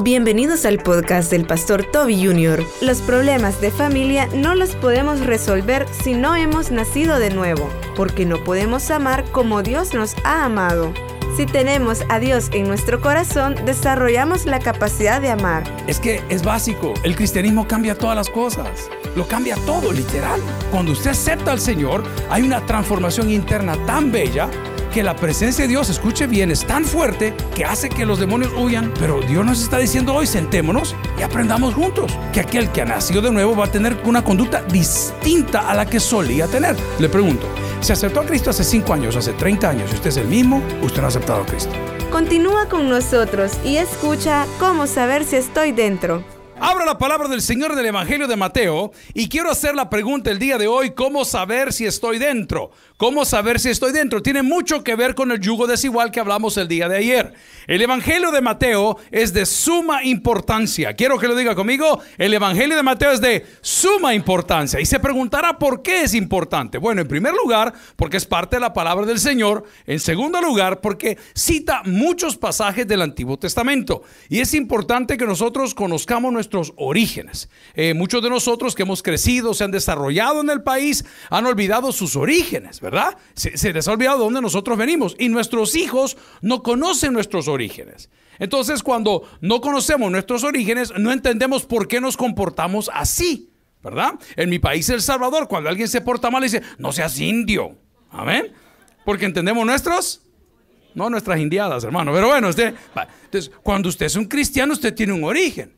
Bienvenidos al podcast del pastor Toby Jr. Los problemas de familia no los podemos resolver si no hemos nacido de nuevo, porque no podemos amar como Dios nos ha amado. Si tenemos a Dios en nuestro corazón, desarrollamos la capacidad de amar. Es que es básico, el cristianismo cambia todas las cosas, lo cambia todo, literal. Cuando usted acepta al Señor, hay una transformación interna tan bella que la presencia de Dios, escuche bien, es tan fuerte que hace que los demonios huyan. Pero Dios nos está diciendo hoy, sentémonos y aprendamos juntos que aquel que ha nacido de nuevo va a tener una conducta distinta a la que solía tener. Le pregunto, ¿se aceptó a Cristo hace 5 años, hace 30 años? y ¿Usted es el mismo? ¿Usted no ha aceptado a Cristo? Continúa con nosotros y escucha cómo saber si estoy dentro. Abra la palabra del Señor del Evangelio de Mateo y quiero hacer la pregunta el día de hoy, ¿cómo saber si estoy dentro? ¿Cómo saber si estoy dentro? Tiene mucho que ver con el yugo desigual que hablamos el día de ayer. El Evangelio de Mateo es de suma importancia. Quiero que lo diga conmigo. El Evangelio de Mateo es de suma importancia. Y se preguntará por qué es importante. Bueno, en primer lugar, porque es parte de la palabra del Señor. En segundo lugar, porque cita muchos pasajes del Antiguo Testamento. Y es importante que nosotros conozcamos nuestros orígenes. Eh, muchos de nosotros que hemos crecido, se han desarrollado en el país, han olvidado sus orígenes. Se, les ha olvidado de dónde nosotros venimos y nuestros hijos no conocen nuestros orígenes. Entonces, cuando no conocemos nuestros orígenes, no entendemos por qué nos comportamos así, ¿verdad? En mi país, El Salvador, cuando alguien se porta mal, dice, no seas indio. Amén. Porque entendemos nuestros, no nuestras indiadas, hermano. Pero bueno, usted, cuando usted es un cristiano, usted tiene un origen.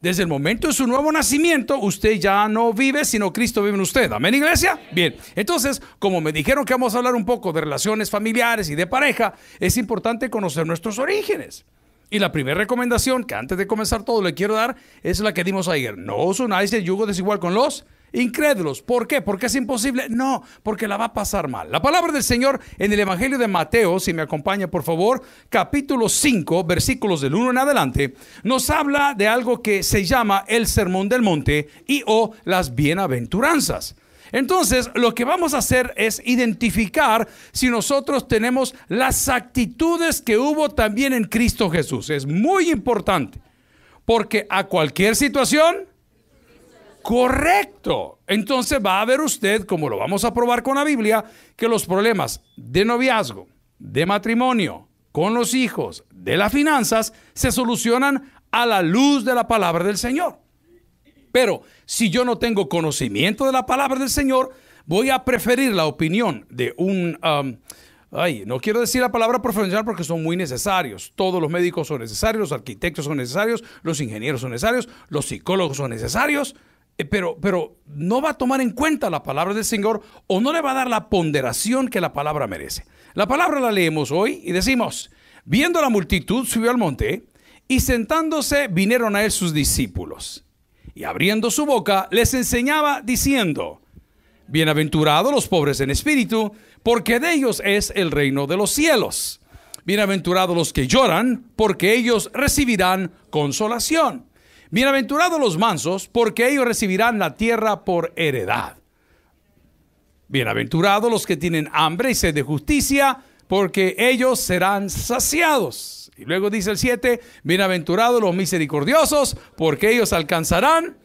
Desde el momento de su nuevo nacimiento, usted ya no vive, sino Cristo vive en usted. Amén, iglesia. Bien, entonces, como me dijeron que vamos a hablar un poco de relaciones familiares y de pareja, es importante conocer nuestros orígenes. Y la primera recomendación que antes de comenzar todo le quiero dar es la que dimos ayer. No os unáis el yugo desigual con los incrédulos. ¿Por qué? ¿Porque es imposible? No, porque la va a pasar mal. La palabra del Señor en el Evangelio de Mateo, si me acompaña por favor, capítulo 5, versículos del 1 en adelante, nos habla de algo que se llama el Sermón del Monte y o las bienaventuranzas. Entonces, lo que vamos a hacer es identificar si nosotros tenemos las actitudes que hubo también en Cristo Jesús. Es muy importante, porque a cualquier situación, Correcto. Entonces va a ver usted, como lo vamos a probar con la Biblia, que los problemas de noviazgo, de matrimonio, con los hijos, de las finanzas, se solucionan a la luz de la palabra del Señor. Pero si yo no tengo conocimiento de la palabra del Señor, voy a preferir la opinión de un... Ay, no quiero decir la palabra profesional porque son muy necesarios. Todos los médicos son necesarios, los arquitectos son necesarios, los ingenieros son necesarios, los psicólogos son necesarios, pero, pero no va a tomar en cuenta la palabra del Señor o no le va a dar la ponderación que la palabra merece. La palabra la leemos hoy y decimos, viendo la multitud subió al monte y sentándose vinieron a él sus discípulos. Y abriendo su boca les enseñaba diciendo, bienaventurados los pobres en espíritu, porque de ellos es el reino de los cielos. Bienaventurados los que lloran, porque ellos recibirán consolación. Bienaventurados los mansos, porque ellos recibirán la tierra por heredad. Bienaventurados los que tienen hambre y sed de justicia, porque ellos serán saciados. Y luego dice el 7, bienaventurados los misericordiosos, porque ellos alcanzarán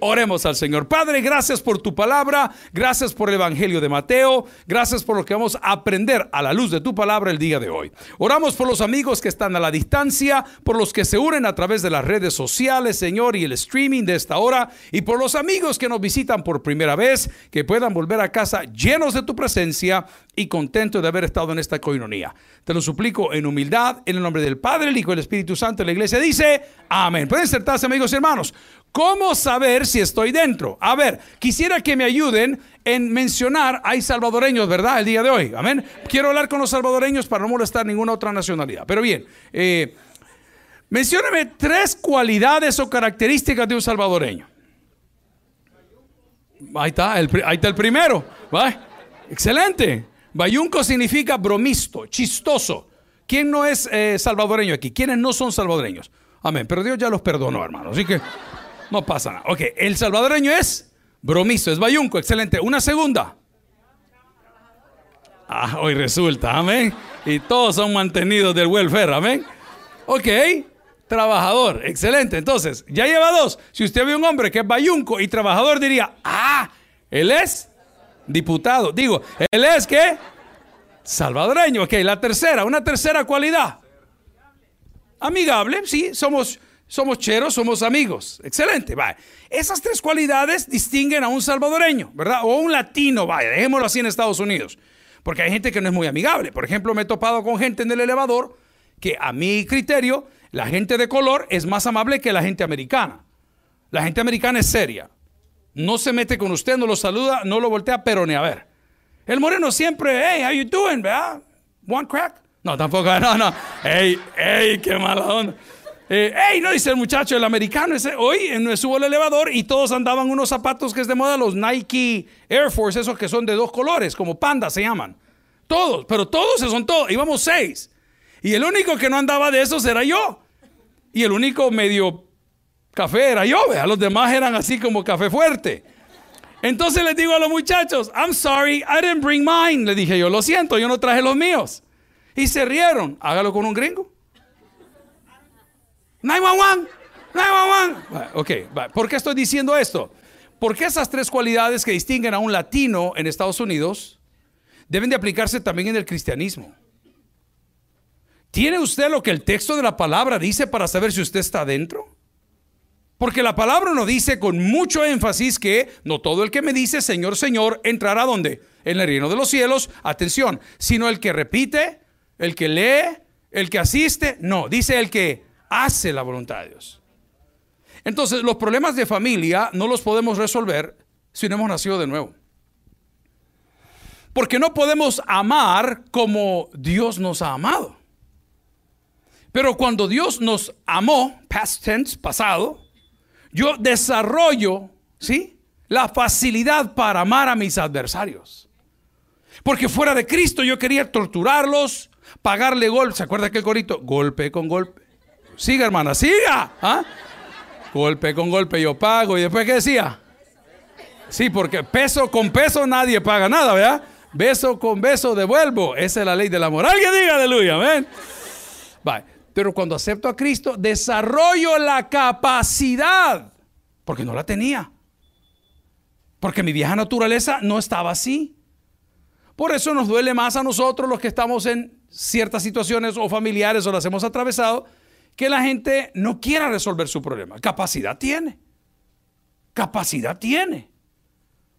Oremos al Señor. Padre, gracias por tu palabra, gracias por el Evangelio de Mateo, gracias por lo que vamos a aprender a la luz de tu palabra el día de hoy. Oramos por los amigos que están a la distancia, por los que se unen a través de las redes sociales, Señor, y el streaming de esta hora, y por los amigos que nos visitan por primera vez, que puedan volver a casa llenos de tu presencia y contentos de haber estado en esta coinonía. Te lo suplico en humildad, en el nombre del Padre, el Hijo y el Espíritu Santo. La iglesia dice, amén. Pueden sentarse, amigos y hermanos. ¿Cómo saber si estoy dentro? A ver, quisiera que me ayuden en mencionar, hay salvadoreños, ¿verdad? El día de hoy, amén. Quiero hablar con los salvadoreños para no molestar ninguna otra nacionalidad. Pero bien, eh, mencióname tres cualidades o características de un salvadoreño. Ahí está, el, ahí está el primero. ¿va? Excelente. Bayunco significa bromisto, chistoso. ¿Quién no es eh, salvadoreño aquí? ¿Quiénes no son salvadoreños? Amén. Pero Dios ya los perdonó, hermano. Así que no pasa nada. Ok, el salvadoreño es bromizo, es bayunco, excelente. Una segunda. Ah, hoy resulta, amén. Y todos son mantenidos del welfare, amén. Ok, trabajador. Excelente. Entonces, ya lleva dos. Si usted ve un hombre que es bayunco y trabajador, diría, ah, él es diputado. Digo, él es qué? Salvadoreño. Ok, la tercera, una tercera cualidad. Amigable, sí, somos, somos cheros, somos amigos. Excelente, vaya. Esas tres cualidades distinguen a un salvadoreño, ¿verdad? O un latino, vaya, dejémoslo así en Estados Unidos. Porque hay gente que no es muy amigable. Por ejemplo, me he topado con gente en el elevador que a mi criterio, la gente de color es más amable que la gente americana. La gente americana es seria. No se mete con usted, no lo saluda, no lo voltea, pero ni a ver. El moreno siempre, hey, how you doing, ¿verdad? One crack? No, tampoco, no, no. Hey, hey, qué mala. Eh, hey, no dice el muchacho, el americano, ese, hoy subo al elevador y todos andaban unos zapatos que es de moda, los Nike Air Force, esos que son de dos colores, como panda se llaman. Todos, pero todos se son todos, íbamos seis. Y el único que no andaba de esos era yo. Y el único medio café era yo, vea, los demás eran así como café fuerte. Entonces les digo a los muchachos, I'm sorry, I didn't bring mine. Le dije yo, lo siento, yo no traje los míos. Y se rieron, hágalo con un gringo. 911, 911. Ok, ¿por qué estoy diciendo esto? Porque esas tres cualidades que distinguen a un latino en Estados Unidos deben de aplicarse también en el cristianismo. ¿Tiene usted lo que el texto de la palabra dice para saber si usted está dentro? Porque la palabra nos dice con mucho énfasis que no todo el que me dice Señor, Señor entrará donde? En el reino de los cielos, atención, sino el que repite, el que lee, el que asiste, no, dice el que hace la voluntad de Dios. Entonces, los problemas de familia no los podemos resolver si no hemos nacido de nuevo. Porque no podemos amar como Dios nos ha amado. Pero cuando Dios nos amó, past tense, pasado, yo desarrollo, ¿sí? La facilidad para amar a mis adversarios. Porque fuera de Cristo yo quería torturarlos, pagarle golpe. ¿Se acuerda aquel corito? Golpe con golpe. Siga, hermana, siga. ¿Ah? Golpe con golpe yo pago. ¿Y después qué decía? Sí, porque peso con peso nadie paga nada, ¿verdad? Beso con beso devuelvo. Esa es la ley del amor. Alguien diga aleluya, amén. Pero cuando acepto a Cristo, desarrollo la capacidad, porque no la tenía. Porque mi vieja naturaleza no estaba así. Por eso nos duele más a nosotros los que estamos en ciertas situaciones o familiares o las hemos atravesado, que la gente no quiera resolver su problema. Capacidad tiene. Capacidad tiene.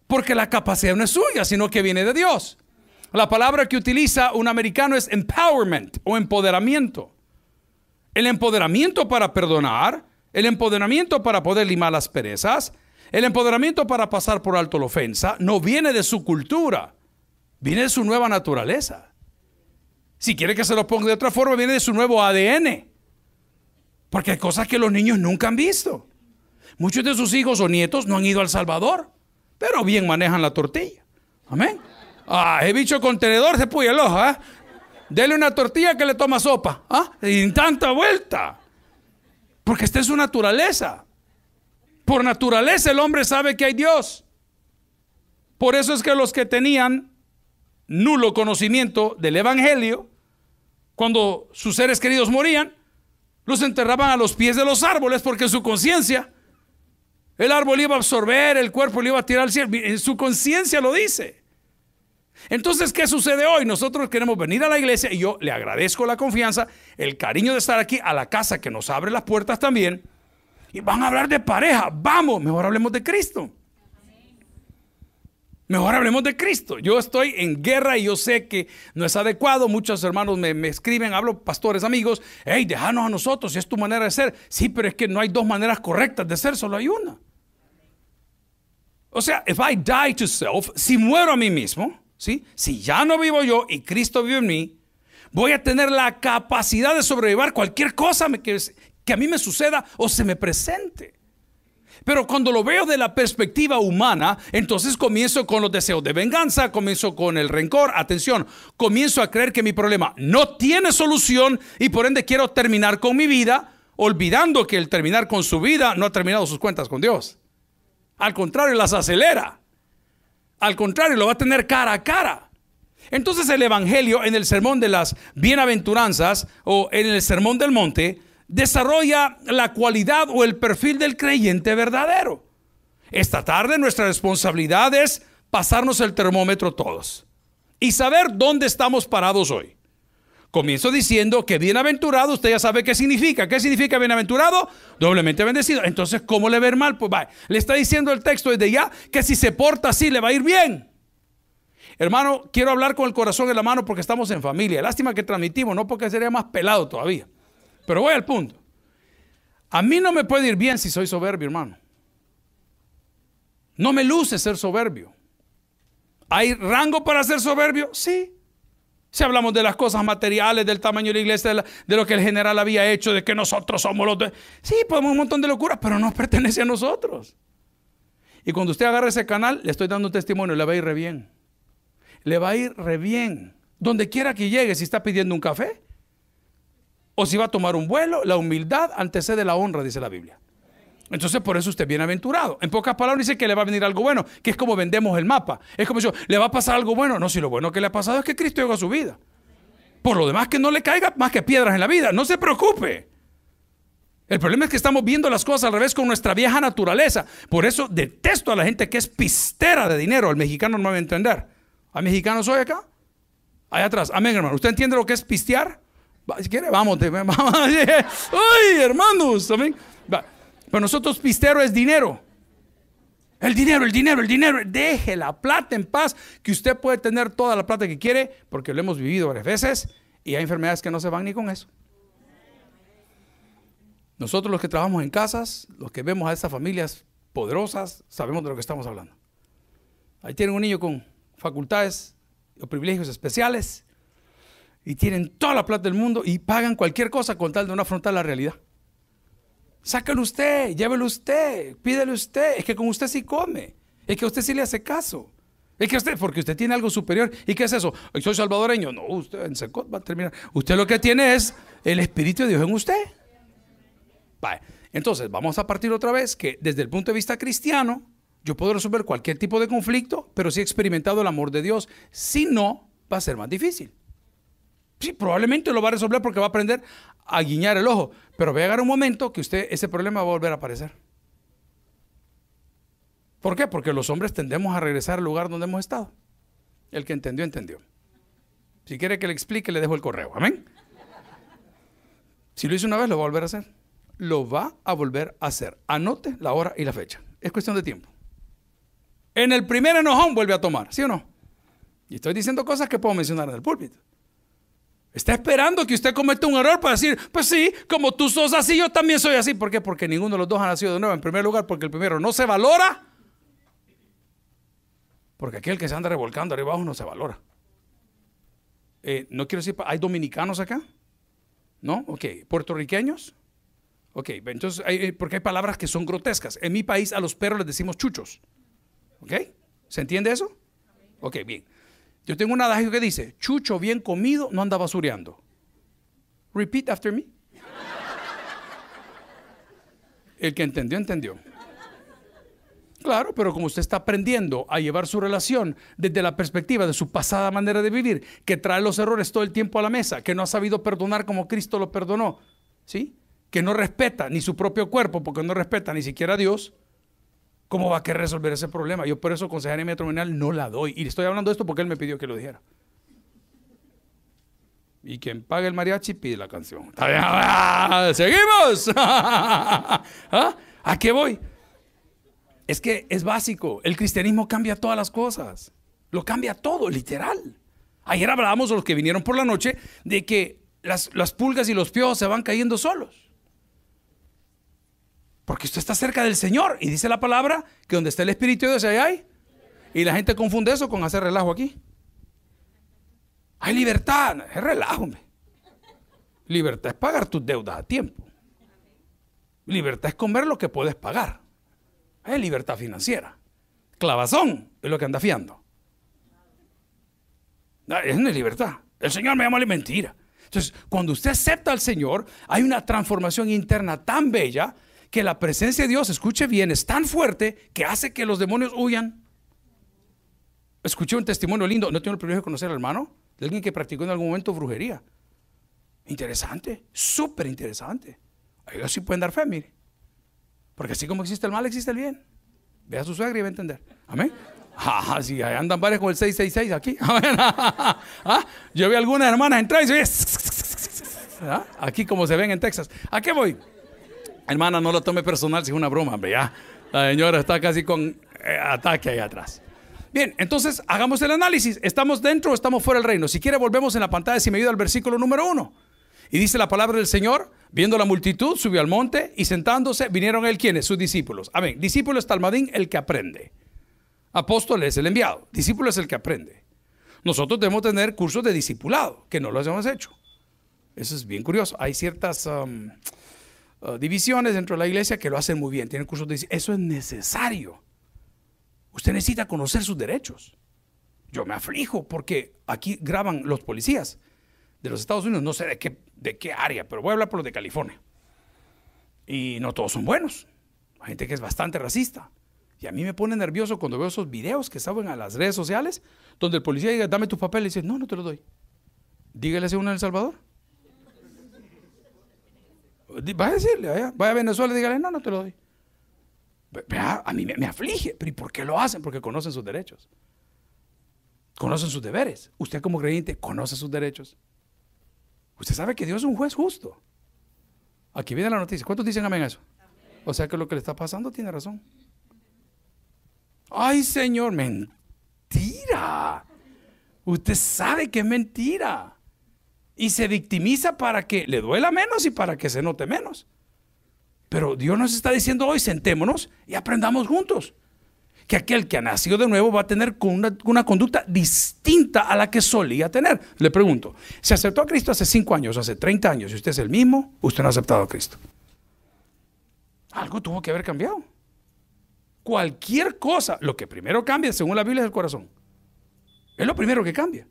Porque la capacidad no es suya, sino que viene de Dios. La palabra que utiliza un americano es empowerment o empoderamiento. El empoderamiento para perdonar, el empoderamiento para poder limar las perezas, el empoderamiento para pasar por alto la ofensa, no viene de su cultura, viene de su nueva naturaleza. Si quiere que se lo ponga de otra forma, viene de su nuevo ADN. Porque hay cosas que los niños nunca han visto. Muchos de sus hijos o nietos no han ido al Salvador, pero bien manejan la tortilla. Amén. Ah, he bicho contenedor se puye el ojo, ¿eh? Dele una tortilla que le toma sopa. ¿ah? Y tanta vuelta. Porque esta es su naturaleza. Por naturaleza el hombre sabe que hay Dios. Por eso es que los que tenían nulo conocimiento del Evangelio, cuando sus seres queridos morían, los enterraban a los pies de los árboles porque su conciencia, el árbol iba a absorber, el cuerpo le iba a tirar al cielo. Su conciencia lo dice. Entonces, ¿qué sucede hoy? Nosotros queremos venir a la iglesia y yo le agradezco la confianza, el cariño de estar aquí a la casa que nos abre las puertas también. Y van a hablar de pareja. Vamos, mejor hablemos de Cristo. Mejor hablemos de Cristo. Yo estoy en guerra y yo sé que no es adecuado. Muchos hermanos me, escriben, hablo pastores, amigos, hey, déjanos a nosotros, si es tu manera de ser. Sí, pero es que no hay dos maneras correctas de ser, solo hay una. O sea, if I die to self, si muero a mí mismo, ¿sí? si ya no vivo yo y Cristo vive en mí, voy a tener la capacidad de sobrevivir cualquier cosa que, que a mí me suceda o se me presente. Pero cuando lo veo de la perspectiva humana, entonces comienzo con los deseos de venganza, comienzo con el rencor, atención, comienzo a creer que mi problema no tiene solución y por ende quiero terminar con mi vida, olvidando que el terminar con su vida no ha terminado sus cuentas con Dios. Al contrario, las acelera. Al contrario, lo va a tener cara a cara. Entonces el Evangelio en el sermón de las bienaventuranzas o en el sermón del monte desarrolla la cualidad o el perfil del creyente verdadero. Esta tarde nuestra responsabilidad es pasarnos el termómetro todos y saber dónde estamos parados hoy. Comienzo diciendo que bienaventurado, usted ya sabe qué significa. ¿Qué significa bienaventurado? Doblemente bendecido. Entonces, ¿cómo le ver mal? Pues le está diciendo el texto desde ya que si se porta así le va a ir bien. Hermano, quiero hablar con el corazón en la mano porque estamos en familia. Lástima que transmitimos, no porque sería más pelado todavía. Pero voy al punto. A mí no me puede ir bien si soy soberbio, hermano. No me luce ser soberbio. ¿Hay rango para ser soberbio? Sí. Si hablamos de las cosas materiales, del tamaño de la iglesia, de, lo que el general había hecho, de que nosotros somos los... De... Sí, podemos un montón de locuras, pero no pertenece a nosotros. Y cuando usted agarra ese canal, le estoy dando un testimonio, le va a ir re bien. Le va a ir re bien. Donde quiera que llegue, si está pidiendo un café o si va a tomar un vuelo, la humildad antecede la honra, dice la Biblia. Entonces por eso usted es bienaventurado. En pocas palabras dice que le va a venir algo bueno, que es como vendemos el mapa. Es como yo, ¿le va a pasar algo bueno? No, si lo bueno que le ha pasado es que Cristo llegó a su vida. Por lo demás que no le caiga más que piedras en la vida. No se preocupe. El problema es que estamos viendo las cosas al revés con nuestra vieja naturaleza. Por eso detesto a la gente que es pistera de dinero. El mexicano no me va a entender. ¿A mexicanos hoy acá? Allá atrás. Amén, hermano. ¿Usted entiende lo que es pistear? Si quiere, vamos. Uy, hermanos. Amén. Pero nosotros pistero es dinero. El dinero, el dinero, el dinero. Deje la plata en paz, que usted puede tener toda la plata que quiere, porque lo hemos vivido varias veces y hay enfermedades que no se van ni con eso. Nosotros los que trabajamos en casas, los que vemos a estas familias poderosas, sabemos de lo que estamos hablando. Ahí tienen un niño con facultades o privilegios especiales y tienen toda la plata del mundo y pagan cualquier cosa con tal de no afrontar la realidad. Sácalo usted, llévelo usted, pídele usted. Es que con usted sí come. Es que a usted sí le hace caso. Es que usted, porque usted tiene algo superior. ¿Y qué es eso? Soy salvadoreño. No, usted en Secot va a terminar. Usted lo que tiene es el Espíritu de Dios en usted. Entonces, vamos a partir otra vez que desde el punto de vista cristiano, yo puedo resolver cualquier tipo de conflicto, pero si he experimentado el amor de Dios. Si no, va a ser más difícil. Sí, probablemente lo va a resolver porque va a aprender a guiñar el ojo. Pero va a llegar un momento que usted, ese problema va a volver a aparecer. ¿Por qué? Porque los hombres tendemos a regresar al lugar donde hemos estado. El que entendió, entendió. Si quiere que le explique, le dejo el correo. Amén. Si lo hizo una vez, lo va a volver a hacer. Lo va a volver a hacer. Anote la hora y la fecha. Es cuestión de tiempo. En el primer enojón vuelve a tomar, ¿sí o no? Y estoy diciendo cosas que puedo mencionar en el púlpito. Está esperando que usted cometa un error para decir, pues sí, como tú sos así, yo también soy así. ¿Por qué? Porque ninguno de los dos ha nacido de nuevo. En primer lugar, porque el primero no se valora. Porque aquel que se anda revolcando arriba abajo no se valora. Eh, no quiero decir, ¿hay dominicanos acá? ¿No? Ok. ¿Puertorriqueños? Ok. Entonces, eh, porque hay palabras que son grotescas. En mi país a los perros les decimos chuchos. ¿Ok? ¿Se entiende eso? Ok, bien. Yo tengo un adagio que dice, chucho bien comido no anda basureando. Repeat after me. El que entendió, entendió. Claro, pero como usted está aprendiendo a llevar su relación desde la perspectiva de su pasada manera de vivir, que trae los errores todo el tiempo a la mesa, que no ha sabido perdonar como Cristo lo perdonó, ¿sí? Que no respeta ni su propio cuerpo porque no respeta ni siquiera a Dios, ¿Cómo va a querer resolver ese problema? Yo por eso consejería matrimonial no la doy. Y estoy hablando de esto porque él me pidió que lo dijera. Y quien pague el mariachi pide la canción. ¡Seguimos! ¿Ah? ¿A qué voy? Es que es básico. El cristianismo cambia todas las cosas. Lo cambia todo, literal. Ayer hablábamos los que vinieron por la noche de que las, las pulgas y los piojos se van cayendo solos. Porque usted está cerca del Señor. Y dice la palabra que donde está el Espíritu de Dios, ahí hay. Y la gente confunde eso con hacer relajo aquí. Hay libertad. Es relajo. Libertad es pagar tus deudas a tiempo. Libertad es comer lo que puedes pagar. Es libertad financiera. Clavazón es lo que anda fiando. Es libertad. El Señor me llama a mentira. Entonces, cuando usted acepta al Señor, hay una transformación interna tan bella que la presencia de Dios, escuche bien, es tan fuerte que hace que los demonios huyan. Escuché un testimonio lindo, no tengo el privilegio de conocer al hermano, de alguien que practicó en algún momento brujería. Interesante, súper interesante. Ellos sí pueden dar fe, mire. Porque así como existe el mal, existe el bien. Ve a su suegra y va a entender. Amén. Ah, sí, andan varios con el 666 aquí. ¿Ah? Yo vi algunas hermanas entrar y se ¿Ah? Aquí como se ven en Texas. ¿A qué voy? Hermana, no lo tome personal si es una broma, hombre. Ya. La señora está casi con eh, ataque ahí atrás. Bien, entonces hagamos el análisis. ¿Estamos dentro o estamos fuera del reino? Si quiere, volvemos en la pantalla si me ayuda al versículo número uno. Y dice la palabra del Señor, viendo la multitud, subió al monte y sentándose, vinieron él quienes, sus discípulos. Amén. Discípulo es talmadín, el que aprende. Apóstol es el enviado. Discípulo es el que aprende. Nosotros debemos tener cursos de discipulado, que no los hemos hecho. Eso es bien curioso. Hay ciertas uh, divisiones dentro de la iglesia que lo hacen muy bien. Tienen cursos de Eso es necesario. Usted necesita conocer sus derechos. Yo me aflijo porque aquí graban los policías de los Estados Unidos, no sé de qué, de qué área, pero voy a hablar por los de California. Y no todos son buenos. Hay gente que es bastante racista. Y a mí me pone nervioso cuando veo esos videos que salen a las redes sociales, donde el policía dice, dame tu papel, y dice, no, no te lo doy. Dígale a uno en El Salvador. Vaya a decirle, vaya, a Venezuela y dígale, no, no te lo doy. a mí me, me aflige. ¿Pero y por qué lo hacen? Porque conocen sus derechos. Conocen sus deberes. Usted como creyente conoce sus derechos. Usted sabe que Dios es un juez justo. Aquí viene la noticia. ¿Cuántos dicen amén a eso? O sea que lo que le está pasando tiene razón. Ay, Señor, mentira. Usted sabe que es mentira. Y se victimiza para que le duela menos y para que se note menos. Pero Dios nos está diciendo hoy, sentémonos y aprendamos juntos que aquel que ha nacido de nuevo va a tener una, conducta distinta a la que solía tener. Le pregunto, ¿se aceptó a Cristo hace 5 años, hace 30 años, y usted es el mismo? Usted no ha aceptado a Cristo. Algo tuvo que haber cambiado. Cualquier cosa, lo que primero cambia, según la Biblia, es el corazón. Es lo primero que cambia.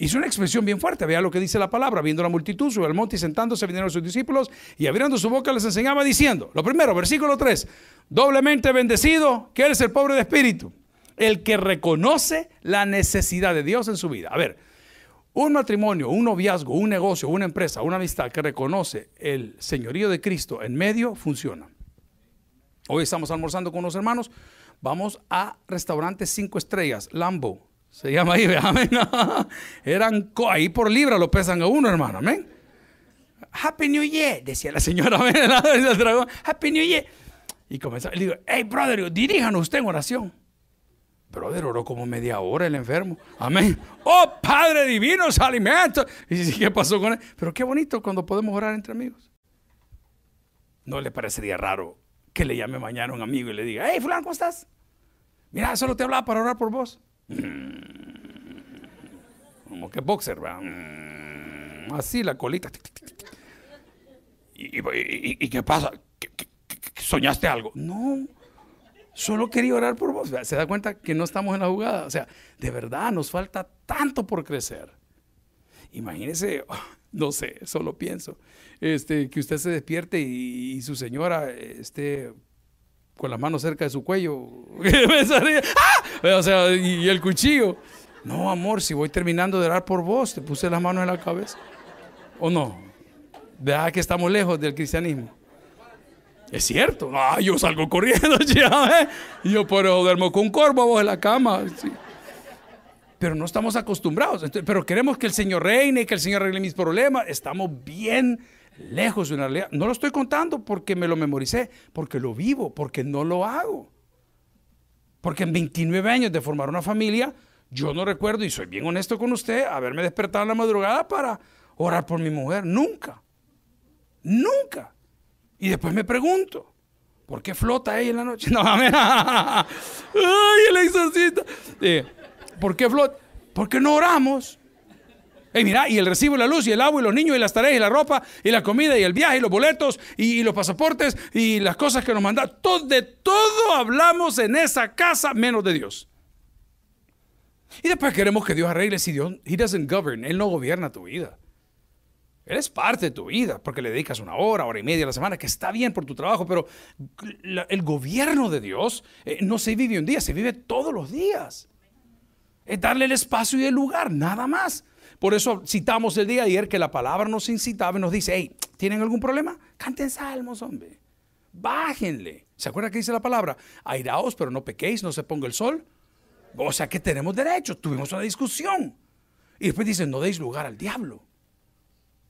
Hizo una expresión bien fuerte, vea lo que dice la palabra, viendo la multitud, sube al monte y sentándose vinieron sus discípulos y abriendo su boca les enseñaba diciendo, lo primero, versículo 3, doblemente bendecido, que es el pobre de espíritu, el que reconoce la necesidad de Dios en su vida. A ver, un matrimonio, un noviazgo, un negocio, una empresa, una amistad que reconoce el señorío de Cristo en medio, funciona. Hoy estamos almorzando con unos hermanos, vamos a restaurantes cinco estrellas, Lambo, se llama ahí, amén. Eran ahí por libra lo pesan a uno, hermano, amén. Happy New Year, decía la señora, amén. Happy New Year. Y comenzó, le digo, hey, brother, diríjanos usted en oración. Brother, oró como media hora el enfermo. Amén. Oh, Padre divino, alimentos. Y ¿qué pasó con él? Pero qué bonito cuando podemos orar entre amigos. ¿No le parecería raro que le llame mañana un amigo y le diga, hey, fulano, ¿cómo estás? Mira, solo te hablaba para orar por vos. Como que boxer, Así la colita. ¿Y, qué pasa? soñaste algo? No, solo quería orar por vos. Se da cuenta que no estamos en la jugada. O sea, de verdad nos falta tanto por crecer. Imagínese, no sé, solo pienso, este, que usted se despierte y, y su señora esté con las manos cerca de su cuello. ¡Ah! O sea, y, el cuchillo. No, amor, si voy terminando de orar por vos, te puse las manos en la cabeza. ¿O no? Vea que estamos lejos del cristianismo. Es cierto. Ah, yo salgo corriendo, ya, ¿eh? Yo, pero duermo con corvo vos en la cama. Pero no estamos acostumbrados. pero queremos que el Señor reine, que el Señor arregle mis problemas. Estamos bien lejos de una realidad. No lo estoy contando porque me lo memoricé, porque lo vivo, porque no lo hago. Porque en 29 años de formar una familia, yo no recuerdo, y soy bien honesto con usted, haberme despertado en la madrugada para orar por mi mujer. Nunca. Nunca. Y después me pregunto, ¿por qué flota ella en la noche? No, ¡Ay, el exorcista! Eh, ¿Por qué flota? Porque no oramos. Y mira, y el recibo, la luz, y el agua, y los niños, y las tareas, y la ropa, y la comida, y el viaje, y los boletos, y, los pasaportes, y las cosas que nos mandan. Todo, de todo hablamos en esa casa, menos de Dios. Y después queremos que Dios arregle si Dios, He doesn't govern, Él no gobierna tu vida. Él es parte de tu vida, porque le dedicas una hora, hora y media a la semana, que está bien por tu trabajo, pero el gobierno de Dios eh, no se vive un día, se vive todos los días. Es darle el espacio y el lugar, nada más. Por eso citamos el día de ayer que la palabra nos incitaba y nos dice, hey, ¿Tienen algún problema? Canten salmos, hombre. Bájenle. ¿Se acuerda que dice la palabra? Airaos, pero no pequéis, no se ponga el sol. O sea que tenemos derecho. Tuvimos una discusión. Y después dicen, no deis lugar al diablo.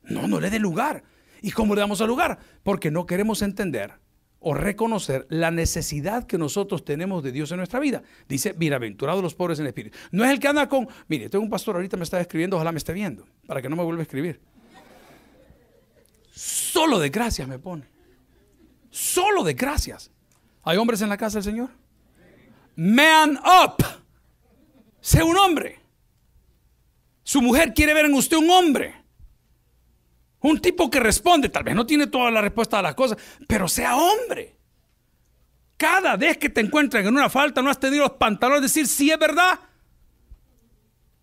No, no le dé lugar. ¿Y cómo le damos al lugar? Porque no queremos entender o reconocer la necesidad que nosotros tenemos de Dios en nuestra vida. Dice, bienaventurados los pobres en el espíritu. No es el que anda con, mire, tengo un pastor ahorita me está escribiendo, ojalá me esté viendo, para que no me vuelva a escribir. Solo de gracias me pone. Solo de gracias. ¿Hay hombres en la casa del Señor? Man up. Sea un hombre. Su mujer quiere ver en usted un hombre. Un tipo que responde, tal vez no tiene toda la respuesta a las cosas, pero sea hombre. Cada vez que te encuentran en una falta, no has tenido los pantalones de decir si es verdad.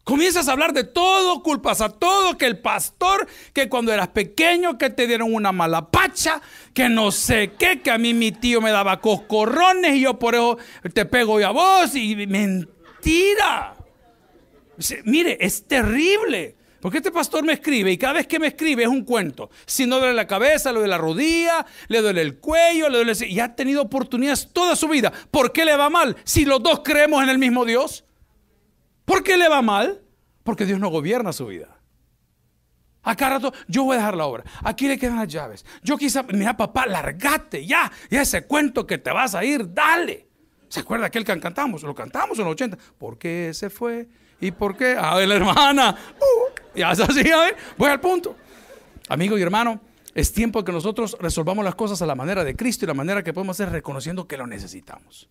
Comienzas a hablar de todo, culpas a todo, que el pastor, que cuando eras pequeño, que te dieron una mala pacha, que no sé qué, que a mí mi tío me daba coscorrones y yo por eso te pego a vos. Y mentira. Mire, es terrible. Porque este pastor me escribe y cada vez que me escribe es un cuento. Si no duele la cabeza, le duele la rodilla, le duele el cuello, le duele... Y ha tenido oportunidades toda su vida. ¿Por qué le va mal si los dos creemos en el mismo Dios? ¿Por qué le va mal? Porque Dios no gobierna su vida. Acá rato, yo voy a dejar la obra. Aquí le quedan las llaves. Yo quizá, mira papá, largate ya. Ya ese cuento que te vas a ir, dale. ¿Se acuerda aquel que cantamos? Lo cantamos en los 80. ¿Por qué se fue? ¿Y por qué? A ver, la hermana. Uh, es así, a ver. Voy al punto. Amigo y hermano, es tiempo que nosotros resolvamos las cosas a la manera de Cristo y la manera que podemos hacer reconociendo que lo necesitamos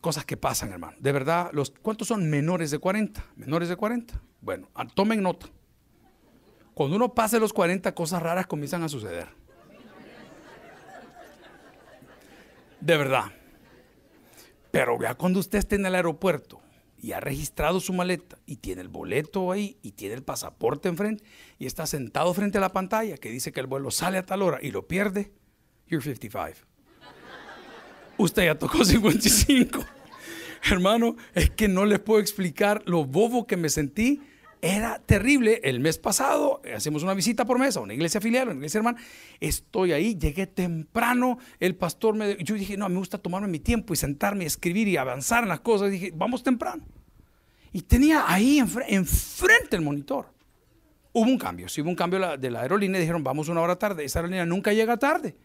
cosas que pasan, hermano. De verdad, ¿cuántos son menores de 40? Menores de 40. Bueno, tomen nota. Cuando uno pase los 40, cosas raras comienzan a suceder. De verdad. Pero ya cuando usted esté en el aeropuerto y ha registrado su maleta y tiene el boleto ahí y tiene el pasaporte enfrente y está sentado frente a la pantalla que dice que el vuelo sale a tal hora y lo pierde, you're 55 usted ya tocó 55. Hermano, es que no les puedo explicar lo bobo que me sentí. Era terrible. El mes pasado hacemos una visita por mes a una iglesia filial, una iglesia hermana. Estoy ahí, llegué temprano. El pastor me. Yo dije, no, me gusta tomarme mi tiempo y sentarme, escribir y avanzar en las cosas. dije, vamos temprano. Y tenía ahí enfrente el monitor. Hubo un cambio. Sí, hubo un cambio de la aerolínea. Dijeron, vamos una hora tarde. Esa aerolínea nunca llega tarde.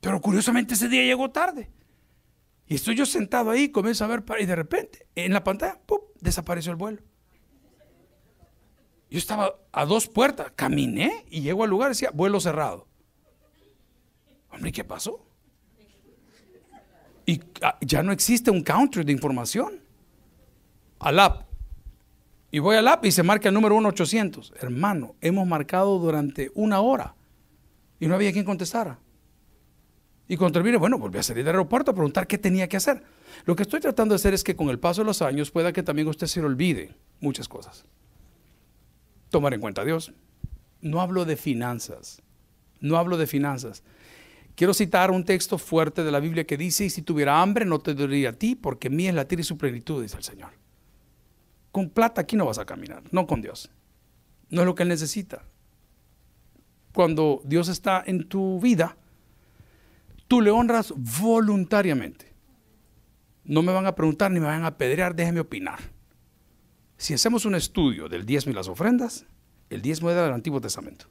Pero curiosamente ese día llegó tarde. Y estoy yo sentado ahí, comienzo a ver, y de repente, en la pantalla, ¡pum! desapareció el vuelo. Yo estaba a dos puertas, caminé y llego al lugar y decía, vuelo cerrado. Hombre, ¿qué pasó? Y ah, ya no existe un counter de información. Al app. Y voy al app y se marca el número 1800. Hermano, hemos marcado durante una hora y no había quien contestara. Y cuando termine, bueno, volví a salir del aeropuerto a preguntar qué tenía que hacer. Lo que estoy tratando de hacer es que con el paso de los años pueda que también usted se olvide muchas cosas. Tomar en cuenta a Dios. No hablo de finanzas. No hablo de finanzas. Quiero citar un texto fuerte de la Biblia que dice, y si tuviera hambre no te dolería a ti, porque mía es la tierra y su plenitud, dice el Señor. Con plata aquí no vas a caminar, no con Dios. No es lo que Él necesita. Cuando Dios está en tu vida, tú le honras voluntariamente. No me van a preguntar ni me van a apedrear, déjeme opinar. Si hacemos un estudio del diezmo y las ofrendas, el diezmo era del Antiguo Testamento.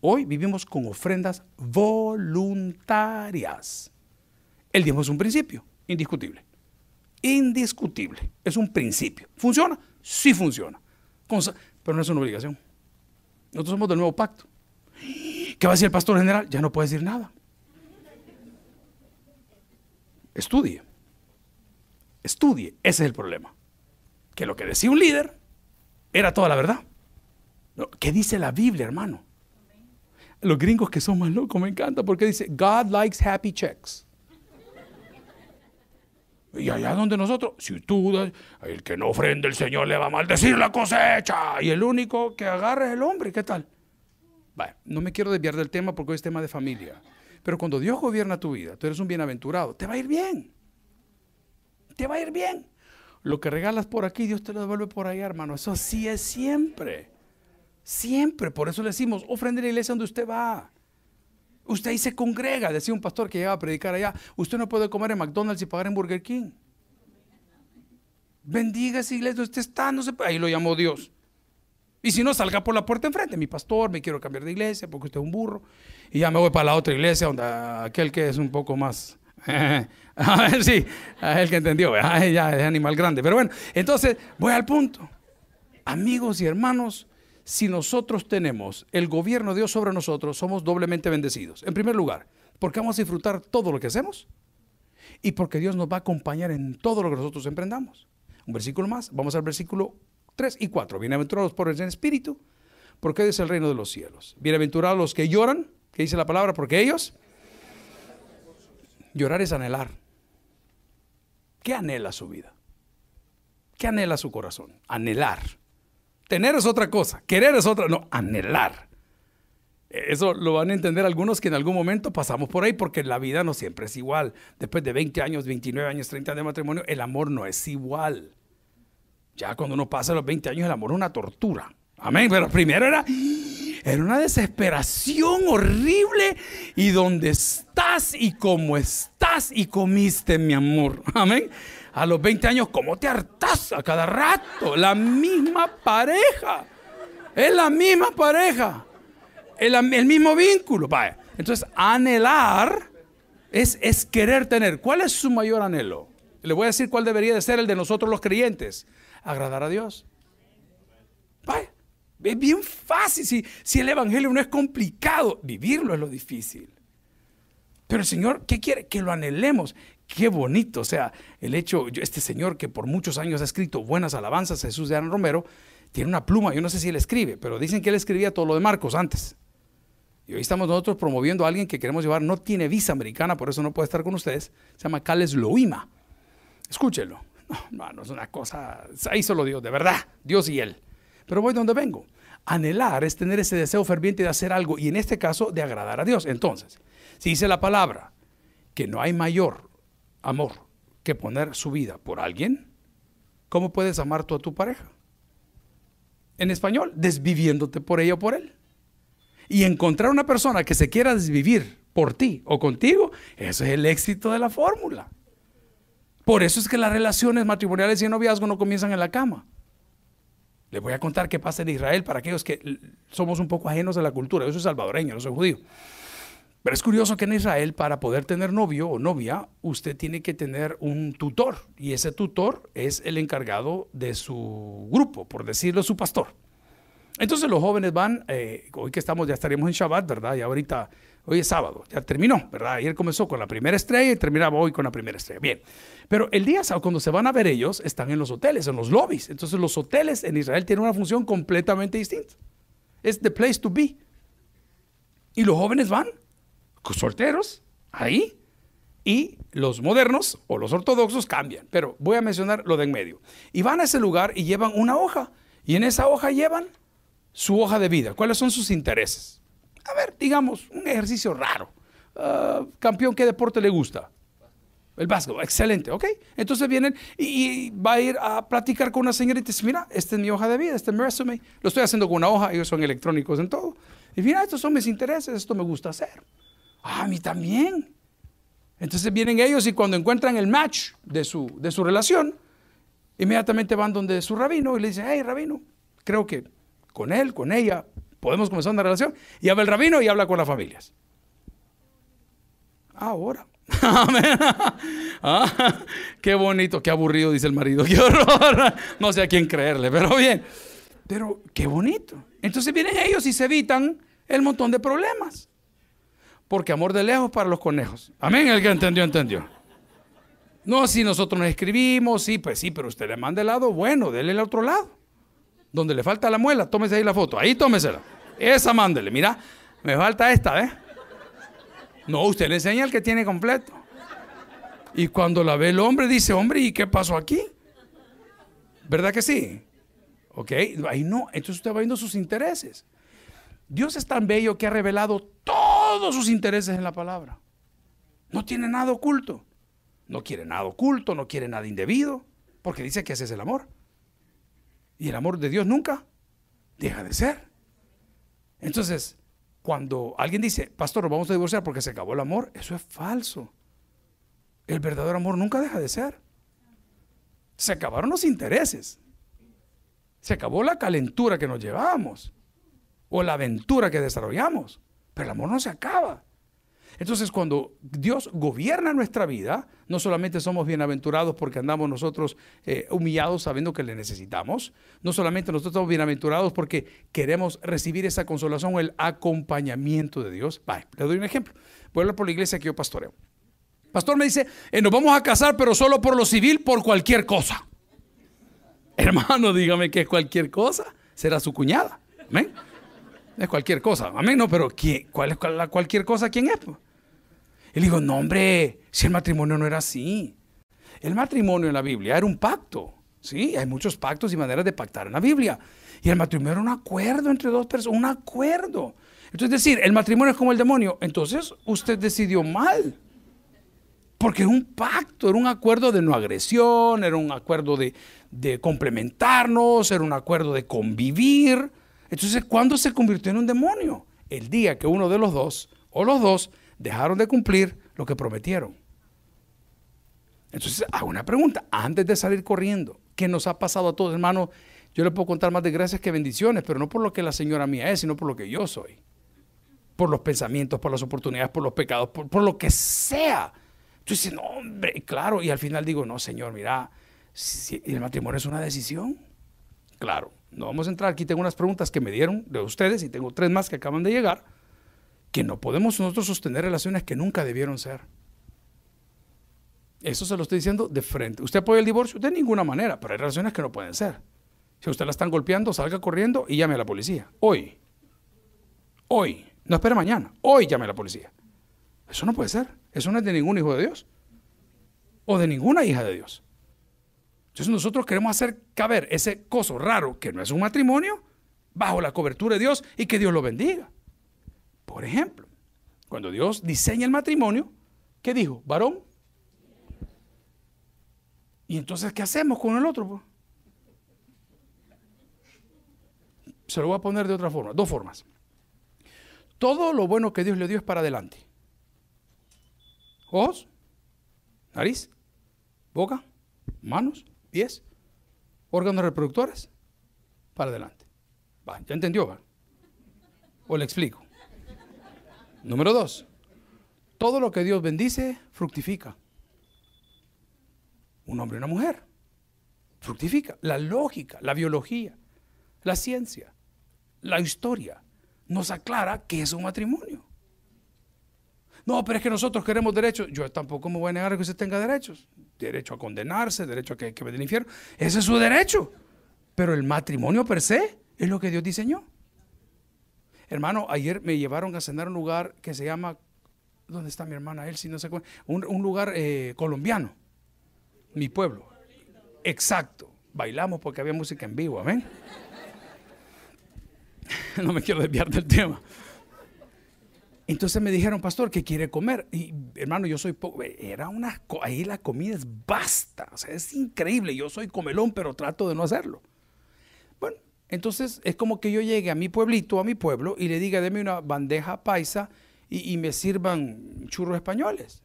Hoy vivimos con ofrendas voluntarias. El diezmo es un principio, indiscutible. Indiscutible. Es un principio. ¿Funciona? Sí funciona. Pero no es una obligación. Nosotros somos del nuevo pacto. ¿Qué va a decir el pastor general? Ya no puede decir nada. Estudie. Estudie. Ese es el problema. Que lo que decía un líder era toda la verdad. ¿Qué dice la Biblia, hermano? Los gringos que son más locos me encanta porque dice, God likes happy checks. Y allá donde nosotros, si tú, el que no ofrende el Señor le va a maldecir la cosecha. Y el único que agarra es el hombre. ¿Qué tal? No me quiero desviar del tema porque hoy es tema de familia. Pero cuando Dios gobierna tu vida, tú eres un bienaventurado, te va a ir bien. Te va a ir bien. Lo que regalas por aquí, Dios te lo devuelve por allá, hermano. Eso sí es siempre. Siempre, por eso le decimos, ofrende la iglesia donde usted va. Usted ahí se congrega, decía un pastor que llegaba a predicar allá. Usted no puede comer en McDonald's y pagar en Burger King. Bendiga esa iglesia, usted está, no se Ahí lo llamó Dios. Y si no, salga por la puerta enfrente. Mi pastor, me quiero cambiar de iglesia porque usted es un burro. Y ya me voy para la otra iglesia, donde aquel que es un poco más. a ver, sí, el que entendió, ya es animal grande. Pero bueno, entonces voy al punto. Amigos y hermanos, si nosotros tenemos el gobierno de Dios sobre nosotros, somos doblemente bendecidos. En primer lugar, porque vamos a disfrutar todo lo que hacemos y porque Dios nos va a acompañar en todo lo que nosotros emprendamos. Un versículo más, vamos al versículo 3 y 4. Bienaventurados por el espíritu, porque es el reino de los cielos. Bienaventurados los que lloran, que dice la palabra, porque ellos llorar es anhelar. ¿Qué anhela su vida? ¿Qué anhela su corazón? Anhelar. Tener es otra cosa, querer es otra, no, anhelar. Eso lo van a entender algunos que en algún momento pasamos por ahí porque la vida no siempre es igual. Después de 20 años, 29 años, 30 años de matrimonio, el amor no es igual. Ya cuando uno pasa los 20 años, el amor es una tortura. Amén. Pero primero era, era una desesperación horrible. Y donde estás y cómo estás y comiste, mi amor. Amén a los 20 años, ¿cómo te hartas a cada rato? La misma pareja. Es la misma pareja. El, el mismo vínculo. Vaya. Entonces, anhelar es, es querer tener. ¿Cuál es su mayor anhelo? Le voy a decir cuál debería de ser el de nosotros los creyentes. Agradar a Dios. Vaya. Es bien fácil. Si, si el Evangelio no es complicado, vivirlo es lo difícil. Pero el Señor, ¿qué quiere? Que lo anhelemos, Qué bonito, o sea, el hecho, este señor que por muchos años ha escrito buenas alabanzas, Jesús de Aaron Romero, tiene una pluma, yo no sé si él escribe, pero dicen que él escribía todo lo de Marcos antes. Y hoy estamos nosotros promoviendo a alguien que queremos llevar, no tiene visa americana, por eso no puede estar con ustedes, se llama Cales Loima. Escúchelo. No, no, es una cosa, ahí solo Dios, de verdad, Dios y él. Pero voy donde vengo. Anhelar es tener ese deseo ferviente de hacer algo y en este caso de agradar a Dios. Entonces, si dice la palabra que no hay mayor amor que poner su vida por alguien, ¿cómo puedes amar tú a tu pareja? En español, desviviéndote por ella o por él. Y encontrar una persona que se quiera desvivir por ti o contigo, eso es el éxito de la fórmula. Por eso es que las relaciones matrimoniales y noviazgo no comienzan en la cama. Les voy a contar qué pasa en Israel para aquellos que somos un poco ajenos a la cultura. Yo soy salvadoreño, no soy judío. Pero es curioso que en Israel para poder tener novio o novia, usted tiene que tener un tutor y ese tutor es el encargado de su grupo, por decirlo, su pastor. Entonces los jóvenes van, eh, hoy que estamos, ya estaríamos en Shabbat, ¿verdad? Y ahorita, hoy es sábado, ya terminó, ¿verdad? Ayer comenzó con la primera estrella y terminaba hoy con la primera estrella. Bien, pero el día sábado, cuando se van a ver ellos, están en los hoteles, en los lobbies. Entonces los hoteles en Israel tienen una función completamente distinta. Es the place to be. Y los jóvenes van solteros ahí y los modernos o los ortodoxos cambian. Pero voy a mencionar lo de en medio. Y van a ese lugar y llevan una hoja. Y en esa hoja llevan su hoja de vida. ¿Cuáles son sus intereses? Digamos, un ejercicio raro. Ah, campeón, ¿qué deporte le gusta? El básquetbol, excelente, ¿ok? Entonces vienen y, va a ir a platicar con una señorita y dice, mira, esta es mi hoja de vida, este es mi resume. Lo estoy haciendo con una hoja, ellos son electrónicos en todo. Y mira, estos son mis intereses, esto me gusta hacer. Ah, a mí también. Entonces vienen ellos y cuando encuentran el match de su, de su relación, inmediatamente van donde su rabino y le dicen, hey rabino, creo que con él, con ella, podemos comenzar una relación. Y habla el rabino y habla con las familias. Ahora. ah, qué bonito, qué aburrido, dice el marido. Qué horror. No sé a quién creerle, pero bien. Pero qué bonito. Entonces vienen ellos y se evitan el montón de problemas porque amor de lejos para los conejos. Amén, el que entendió, entendió. No, si nosotros nos escribimos, sí, pues sí, pero usted le manda el lado bueno, déle el otro lado. Donde le falta la muela, tómese ahí la foto, ahí tómesela. Esa mándele, mira, me falta esta, ¿eh? No, usted le enseña el que tiene completo. Y cuando la ve el hombre, dice, hombre, ¿y qué pasó aquí? ¿Verdad que sí? ¿Ok? Ahí no, entonces usted va viendo sus intereses. Dios es tan bello que ha revelado todos sus intereses en la palabra. No tiene nada oculto. No quiere nada oculto, no quiere nada indebido, porque dice que ese es el amor. Y el amor de Dios nunca deja de ser. Entonces, cuando alguien dice, pastor, nos vamos a divorciar porque se acabó el amor, eso es falso. El verdadero amor nunca deja de ser. Se acabaron los intereses. Se acabó la calentura que nos llevábamos o la aventura que desarrollamos. Pero el amor no se acaba. Entonces, cuando Dios gobierna nuestra vida, no solamente somos bienaventurados porque andamos nosotros eh, humillados sabiendo que le necesitamos, no solamente nosotros somos bienaventurados porque queremos recibir esa consolación o el acompañamiento de Dios. le doy un ejemplo. Voy a hablar por la iglesia que yo pastoreo. Pastor me dice, eh, nos vamos a casar, pero solo por lo civil, por cualquier cosa. Hermano, dígame que es cualquier cosa. Será su cuñada. Amén. Es cualquier cosa. Amén. No, pero ¿cuál es la cualquier cosa? ¿Quién es? Y le digo, no, hombre, si el matrimonio no era así. El matrimonio en la Biblia era un pacto. Sí, hay muchos pactos y maneras de pactar en la Biblia. Y el matrimonio era un acuerdo entre dos personas, un acuerdo. Entonces, decir, el matrimonio es como el demonio. Entonces, usted decidió mal. Porque era un pacto, era un acuerdo de no agresión, era un acuerdo de, de complementarnos, era un acuerdo de convivir. Entonces, ¿cuándo se convirtió en un demonio? El día que uno de los dos o los dos dejaron de cumplir lo que prometieron. Entonces, hago una pregunta, antes de salir corriendo, ¿qué nos ha pasado a todos, hermano? Yo le puedo contar más de gracias que bendiciones, pero no por lo que la señora mía es, sino por lo que yo soy. Por los pensamientos, por las oportunidades, por los pecados, por, por lo que sea. Tú dices, no, hombre, claro. Y al final digo, no, Señor, mira, si el matrimonio es una decisión. Claro, no vamos a entrar. Aquí tengo unas preguntas que me dieron de ustedes y tengo tres más que acaban de llegar. Que no podemos nosotros sostener relaciones que nunca debieron ser. Eso se lo estoy diciendo de frente. ¿Usted apoya el divorcio? De ninguna manera, pero hay relaciones que no pueden ser. Si usted la están golpeando, salga corriendo y llame a la policía. Hoy. Hoy. No espere mañana. Hoy llame a la policía. Eso no puede ser. Eso no es de ningún hijo de Dios. O de ninguna hija de Dios. Entonces nosotros queremos hacer caber ese coso raro que no es un matrimonio bajo la cobertura de Dios y que Dios lo bendiga. Por ejemplo, cuando Dios diseña el matrimonio, ¿qué dijo? Varón. ¿Y entonces qué hacemos con el otro? Se lo voy a poner de otra forma, dos formas. Todo lo bueno que Dios le dio es para adelante. Ojos, nariz, boca, manos, pies, órganos reproductores, para adelante. Va, ¿Ya entendió? Va? O le explico. Número dos, todo lo que Dios bendice, fructifica. Un hombre y una mujer, fructifica. La lógica, la biología, la ciencia, la historia nos aclara que es un matrimonio. No, pero es que nosotros queremos derechos. Yo tampoco me voy a negar que usted tenga derechos. Derecho a condenarse, derecho a que, que vaya al infierno. Ese es su derecho. Pero el matrimonio per se es lo que Dios diseñó. Hermano, ayer me llevaron a cenar un lugar que se llama, ¿dónde está mi hermana? Él si no se un, un lugar eh, colombiano, mi pueblo. Exacto. Bailamos porque había música en vivo, amén. no me quiero desviar del tema. Entonces me dijeron, pastor, que quiere comer. Y hermano, yo soy Era una. Ahí la comida es basta. O sea, es increíble. Yo soy comelón, pero trato de no hacerlo. Entonces es como que yo llegue a mi pueblito, a mi pueblo, y le diga, deme una bandeja paisa y, me sirvan churros españoles.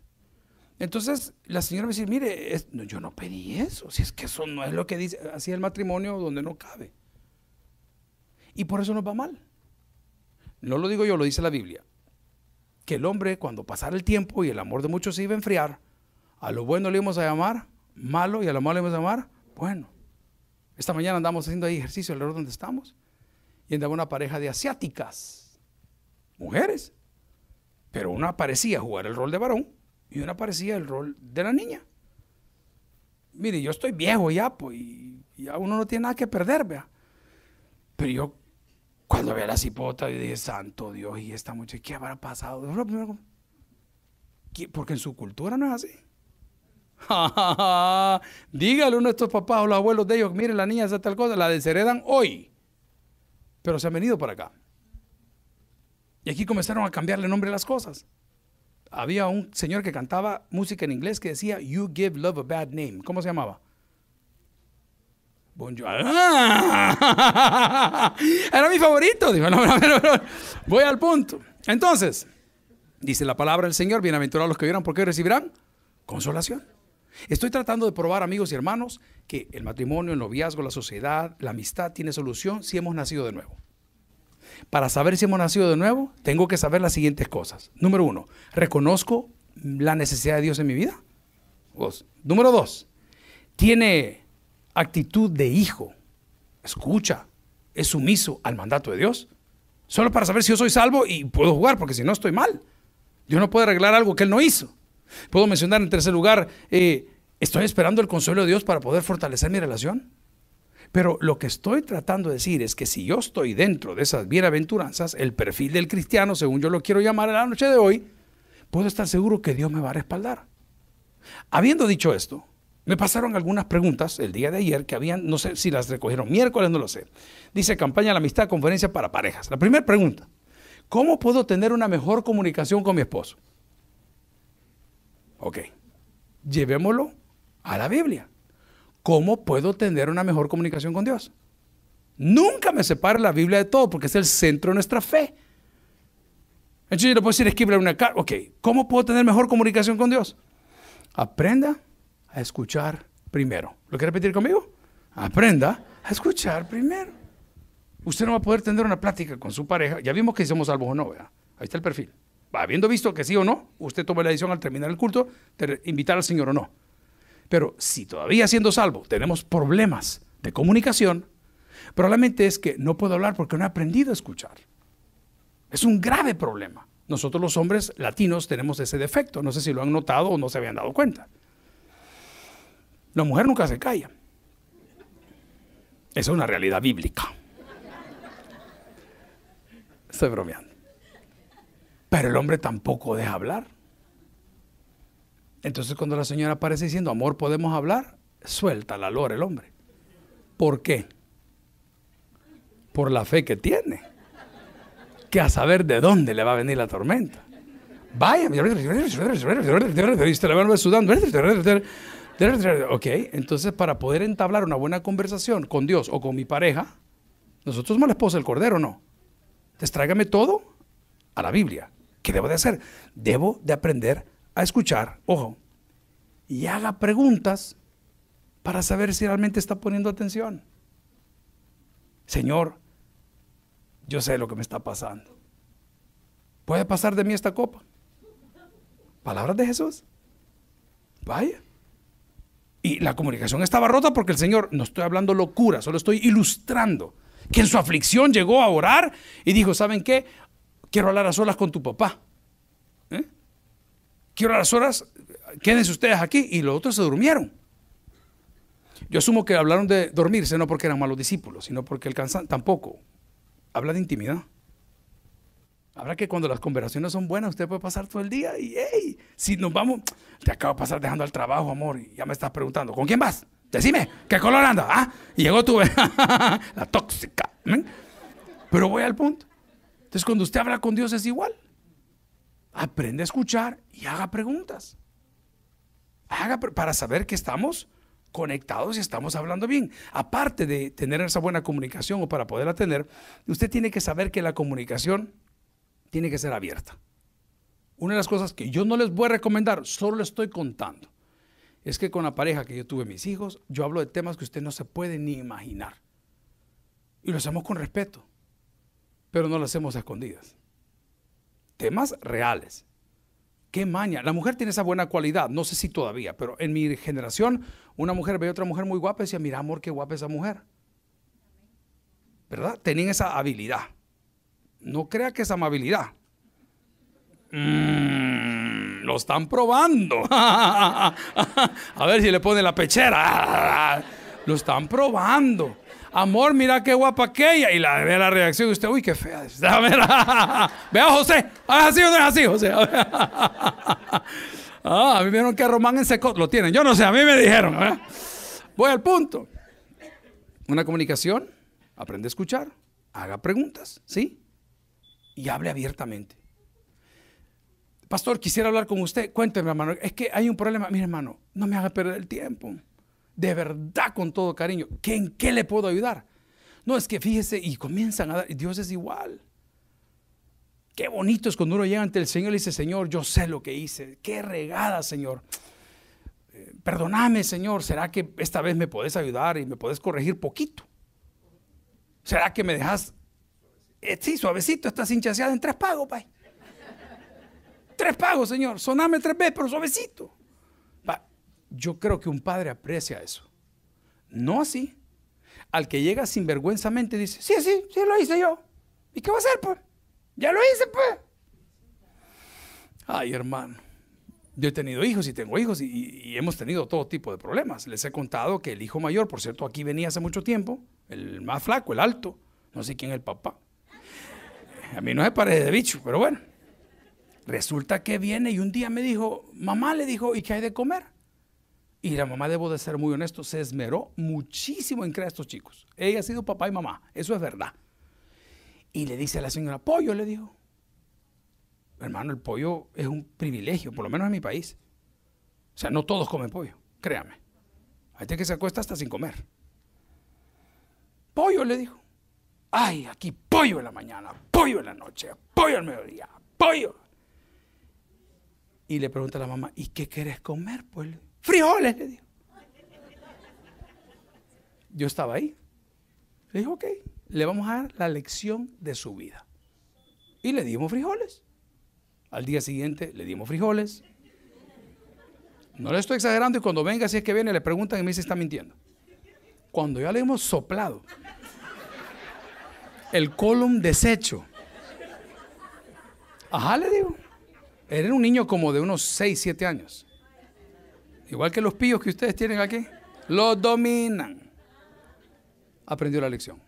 Entonces la señora me dice, mire, yo no pedí eso. Si es que eso no es lo que dice. Así el matrimonio donde no cabe. Y por eso nos va mal. No lo digo yo, lo dice la Biblia que el hombre, cuando pasara el tiempo y el amor de muchos se iba a enfriar, a lo bueno le íbamos a llamar malo y a lo malo le íbamos a llamar bueno. Esta mañana andamos haciendo ahí ejercicio alrededor donde estamos y andaba una pareja de asiáticas, mujeres, pero una parecía jugar el rol de varón y una parecía el rol de la niña. Mire, yo estoy viejo ya, pues, y ya uno no tiene nada que perder, vea. Pero yo cuando ve a la cipota, y dije, santo Dios, y esta muchacha, ¿qué habrá pasado? Porque en su cultura no es así. Dígale uno de estos papás o los abuelos de ellos, mire, la niña hace tal cosa, la desheredan hoy. Pero se han venido para acá. Y aquí comenzaron a cambiarle nombre a las cosas. Había un señor que cantaba música en inglés que decía, You give love a bad name. ¿Cómo se llamaba? Bonjour. Ah, era mi favorito. Voy al punto. Entonces, dice la palabra del Señor, bienaventurados los que vieran porque recibirán consolación. Estoy tratando de probar, amigos y hermanos, que el matrimonio, el noviazgo, la sociedad, la amistad tiene solución si hemos nacido de nuevo. Para saber si hemos nacido de nuevo, tengo que saber las siguientes cosas. Número uno, ¿reconozco la necesidad de Dios en mi vida? Número dos, ¿tiene actitud de hijo? Escucha, es sumiso al mandato de Dios. Solo para saber si yo soy salvo y puedo jugar, porque si no estoy mal. Dios no puede arreglar algo que Él no hizo. Puedo mencionar en tercer lugar, eh, estoy esperando el consuelo de Dios para poder fortalecer mi relación. Pero lo que estoy tratando de decir es que si yo estoy dentro de esas bienaventuranzas, el perfil del cristiano, según yo lo quiero llamar en la noche de hoy, puedo estar seguro que Dios me va a respaldar. Habiendo dicho esto, me pasaron algunas preguntas el día de ayer que habían, no sé si las recogieron miércoles, no lo sé. Dice campaña de la amistad, conferencia para parejas. La primera pregunta, ¿cómo puedo tener una mejor comunicación con mi esposo? Ok, llevémoslo a la Biblia. ¿Cómo puedo tener una mejor comunicación con Dios? Nunca me separe la Biblia de todo porque es el centro de nuestra fe. Entonces yo le puedo decir, escribir una carta. Ok, ¿cómo puedo tener mejor comunicación con Dios? Aprenda a escuchar primero. ¿Lo quiere repetir conmigo? Aprenda a escuchar primero. Usted no va a poder tener una plática con su pareja. Ya vimos que somos salvos o no, ¿verdad? Ahí está el perfil habiendo visto que sí o no, usted toma la decisión al terminar el culto de invitar al Señor o no. Pero si todavía siendo salvo tenemos problemas de comunicación, probablemente es que no puedo hablar porque no he aprendido a escuchar. Es un grave problema. Nosotros los hombres latinos tenemos ese defecto. No sé si lo han notado o no se habían dado cuenta. La mujer nunca se calla. Esa es una realidad bíblica. Estoy bromeando. Pero el hombre tampoco deja hablar. Entonces cuando la señora aparece diciendo, amor, ¿podemos hablar? Suelta la lora el hombre. ¿Por qué? Por la fe que tiene. Que a saber de dónde le va a venir la tormenta. Vaya, sudando. Ok, entonces para poder entablar una buena conversación con Dios o con mi pareja, nosotros somos la esposa del cordero, ¿no? Entonces tráigame todo a la Biblia. ¿Qué debo de hacer? Debo de aprender a escuchar, ojo, y haga preguntas para saber si realmente está poniendo atención. Señor, yo sé lo que me está pasando. ¿Puede pasar de mí esta copa? Palabras de Jesús. Vaya. Y la comunicación estaba rota porque el Señor, no estoy hablando locura, solo estoy ilustrando que en su aflicción llegó a orar y dijo, ¿saben qué? Quiero hablar a solas con tu papá. ¿Eh? Quiero hablar a solas, quédense ustedes aquí. Y los otros se durmieron. Yo asumo que hablaron de dormirse no porque eran malos discípulos, sino porque el cansancio tampoco. Habla de intimidad. Habrá que cuando las conversaciones son buenas, usted puede pasar todo el día y, hey, si nos vamos, te acabo de pasar dejando al trabajo, amor, y ya me estás preguntando, ¿con quién vas? Decime, ¿qué color anda? ¿Ah? Y llegó tu, la tóxica. ¿eh? Pero voy al punto. Entonces cuando usted habla con Dios es igual. Aprende a escuchar y haga preguntas. Haga para saber que estamos conectados y estamos hablando bien. Aparte de tener esa buena comunicación o para poderla tener, usted tiene que saber que la comunicación tiene que ser abierta. Una de las cosas que yo no les voy a recomendar, solo les estoy contando, es que con la pareja que yo tuve mis hijos, yo hablo de temas que usted no se puede ni imaginar. Y lo hacemos con respeto pero no las hacemos a escondidas. Temas reales. Qué maña. La mujer tiene esa buena cualidad, no sé si todavía, pero en mi generación una mujer veía a otra mujer muy guapa y decía, mira amor, qué guapa esa mujer. ¿Verdad? Tenían esa habilidad. No crea que es amabilidad. Mm, lo están probando. a ver si le pone la pechera. lo están probando amor, mira qué guapa aquella. Y la, ve la reacción y usted, uy, qué fea. Vea, José, ¿es así o no es así, José? ah, a mí me dijeron que Román en seco lo tienen. Yo no sé, a mí me dijeron. Voy al punto. Una comunicación, aprende a escuchar, haga preguntas, ¿sí? Y hable abiertamente. Pastor, quisiera hablar con usted. Cuénteme, hermano. Es que hay un problema. Mire, hermano, no me haga perder el tiempo. De verdad con todo cariño, ¿qué, ¿en qué le puedo ayudar? No, es que fíjese, y comienzan a dar, Dios es igual. Qué bonito es cuando uno llega ante el Señor y dice, Señor, yo sé lo que hice, qué regada, Señor. Eh, perdóname, Señor, ¿será que esta vez me puedes ayudar y me puedes corregir poquito? ¿Será que me dejas, eh, sí, suavecito, estás hinchaseada en tres pagos, Pai? Tres pagos, Señor, soname tres veces, pero suavecito. Yo creo que un padre aprecia eso. No así. Al que llega sinvergüenzamente dice, sí, sí, sí lo hice yo. ¿Y qué va a hacer, pues? Ya lo hice, pues. Ay, hermano. Yo he tenido hijos y tengo hijos y, hemos tenido todo tipo de problemas. Les he contado que el hijo mayor, por cierto, aquí venía hace mucho tiempo, el más flaco, el alto, no sé quién es el papá. A mí no se parece de bicho, pero bueno. Resulta que viene y un día me dijo, mamá le dijo, ¿y qué hay de comer? Y la mamá, debo de ser muy honesto, se esmeró muchísimo en crear a estos chicos. Ella ha sido papá y mamá, eso es verdad. Y le dice a la señora, pollo, le dijo. Hermano, el pollo es un privilegio, por lo menos en mi país. O sea, no todos comen pollo, créame. Hay gente que se acuesta hasta sin comer. Pollo, le dijo. Ay, aquí pollo en la mañana, pollo en la noche, pollo al mediodía, pollo. Y le pregunta a la mamá, ¿y qué quieres comer? Pues frijoles, le dijo. Yo estaba ahí. Le dijo, ok, le vamos a dar la lección de su vida. Y le dimos frijoles. Al día siguiente le dimos frijoles. No le estoy exagerando y cuando venga, si es que viene, le preguntan y me dice, está mintiendo. Cuando ya le hemos soplado el column deshecho. Ajá, le digo. Era un niño como de unos 6, 7 años. Igual que los pillos que ustedes tienen aquí. Los dominan. Aprendió la lección.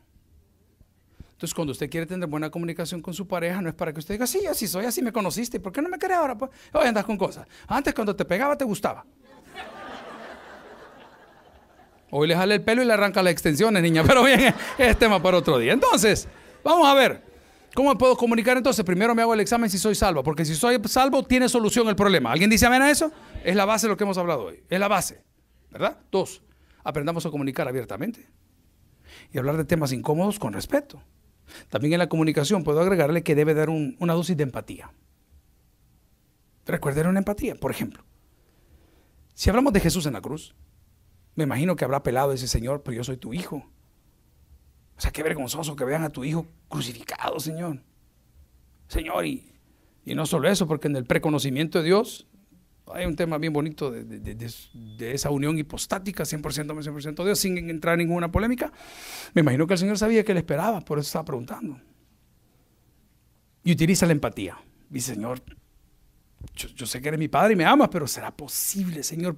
Entonces, cuando usted quiere tener buena comunicación con su pareja, no es para que usted diga, sí, así soy, así me conociste. ¿Por qué no me querés ahora? Pues, hoy andas con cosas. Antes, cuando te pegaba, te gustaba. Hoy le jale el pelo y le arranca las extensiones, niña. Pero bien, es tema para otro día. Entonces, vamos a ver. ¿Cómo puedo comunicar entonces? Primero me hago el examen si soy salvo, porque si soy salvo tiene solución el problema. ¿Alguien dice amén a eso? Es la base de lo que hemos hablado hoy. Es la base, ¿verdad? Dos, aprendamos a comunicar abiertamente y hablar de temas incómodos con respeto. También en la comunicación puedo agregarle que debe dar una dosis de empatía. Recuerden una empatía, por ejemplo. Si hablamos de Jesús en la cruz, me imagino que habrá pelado ese Señor, pero yo soy tu hijo. O sea, qué vergonzoso que vean a tu hijo crucificado, Señor. Señor, y, no solo eso, porque en el preconocimiento de Dios hay un tema bien bonito de, esa unión hipostática, 100%, 100% Dios, sin entrar en ninguna polémica. Me imagino que el Señor sabía que le esperaba, por eso estaba preguntando. Y utiliza la empatía. Dice, Señor, yo, yo sé que eres mi padre y me amas, pero ¿será posible, Señor,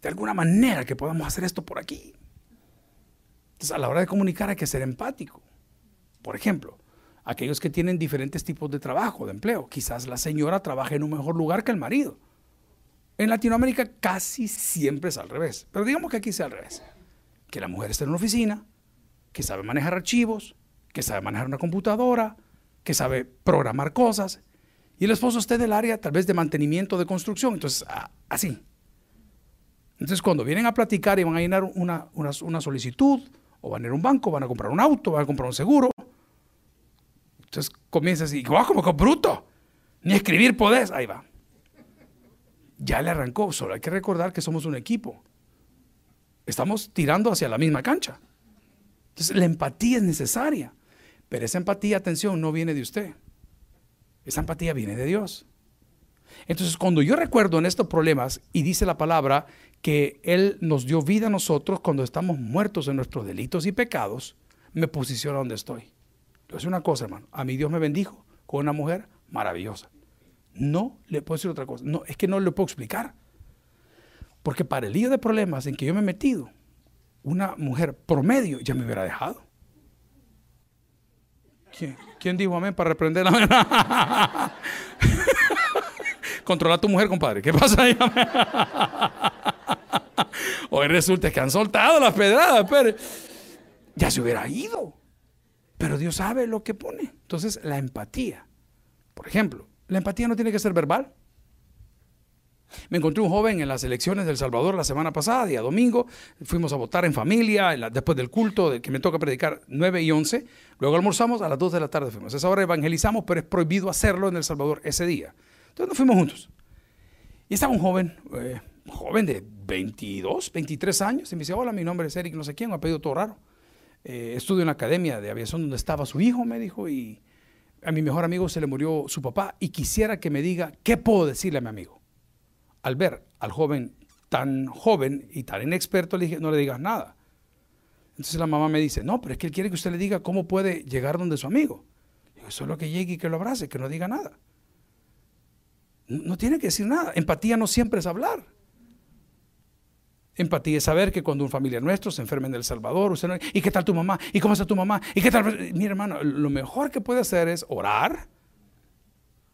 de alguna manera que podamos hacer esto por aquí? Entonces, a la hora de comunicar hay que ser empático. Por ejemplo, aquellos que tienen diferentes tipos de trabajo, de empleo. Quizás la señora trabaje en un mejor lugar que el marido. En Latinoamérica casi siempre es al revés. Pero digamos que aquí sea al revés. Que la mujer esté en una oficina, que sabe manejar archivos, que sabe manejar una computadora, que sabe programar cosas. Y el esposo esté del área tal vez de mantenimiento, de construcción. Entonces, así. Entonces, cuando vienen a platicar y van a llenar una, una solicitud o van a ir a un banco, van a comprar un auto, van a comprar un seguro. Entonces comienza así, ¡guau, como que bruto! Ni escribir podés. Ahí va. Ya le arrancó, solo hay que recordar que somos un equipo. Estamos tirando hacia la misma cancha. Entonces la empatía es necesaria. Pero esa empatía, atención, no viene de usted. Esa empatía viene de Dios. Entonces, cuando yo recuerdo en estos problemas y dice la palabra que Él nos dio vida a nosotros cuando estamos muertos en nuestros delitos y pecados, me posiciona donde estoy. Decir una cosa, hermano. A mí Dios me bendijo con una mujer maravillosa. No le puedo decir otra cosa. No, es que no le puedo explicar. Porque para el lío de problemas en que yo me he metido, una mujer promedio ya me hubiera dejado. ¿Quién, ¿Quién dijo amén para reprender la Controla a tu mujer, compadre. ¿Qué pasa ahí? Hoy resulta que han soltado las pedradas, pero ya se hubiera ido. Pero Dios sabe lo que pone. Entonces, la empatía. Por ejemplo, la empatía no tiene que ser verbal. Me encontré un joven en las elecciones del Salvador la semana pasada, día domingo. Fuimos a votar en familia, después del culto, que me toca predicar 9 y 11. Luego almorzamos, a las 2 de la tarde fuimos. A esa hora evangelizamos, pero es prohibido hacerlo en El Salvador ese día. Entonces nos fuimos juntos. Y estaba un joven, eh, joven de 22, 23 años, y me dice, hola, mi nombre es Eric, no sé quién, me ha pedido todo raro. Eh, estudio en la academia de aviación donde estaba su hijo, me dijo, y a mi mejor amigo se le murió su papá, y quisiera que me diga, ¿qué puedo decirle a mi amigo? al ver al joven tan joven y tan inexperto, le dije, no le digas nada. Entonces la mamá me dice, no, pero es que él quiere que usted le diga cómo puede llegar donde su amigo. Digo, solo que llegue y que lo abrace, que no diga nada. No, tiene que decir nada. Empatía no siempre es hablar. Empatía es saber que cuando un familiar nuestro se enferma en El Salvador, usted no, ¿y qué tal tu mamá? ¿Y cómo está tu mamá? ¿Y qué tal? Mi hermano, lo mejor que puede hacer es orar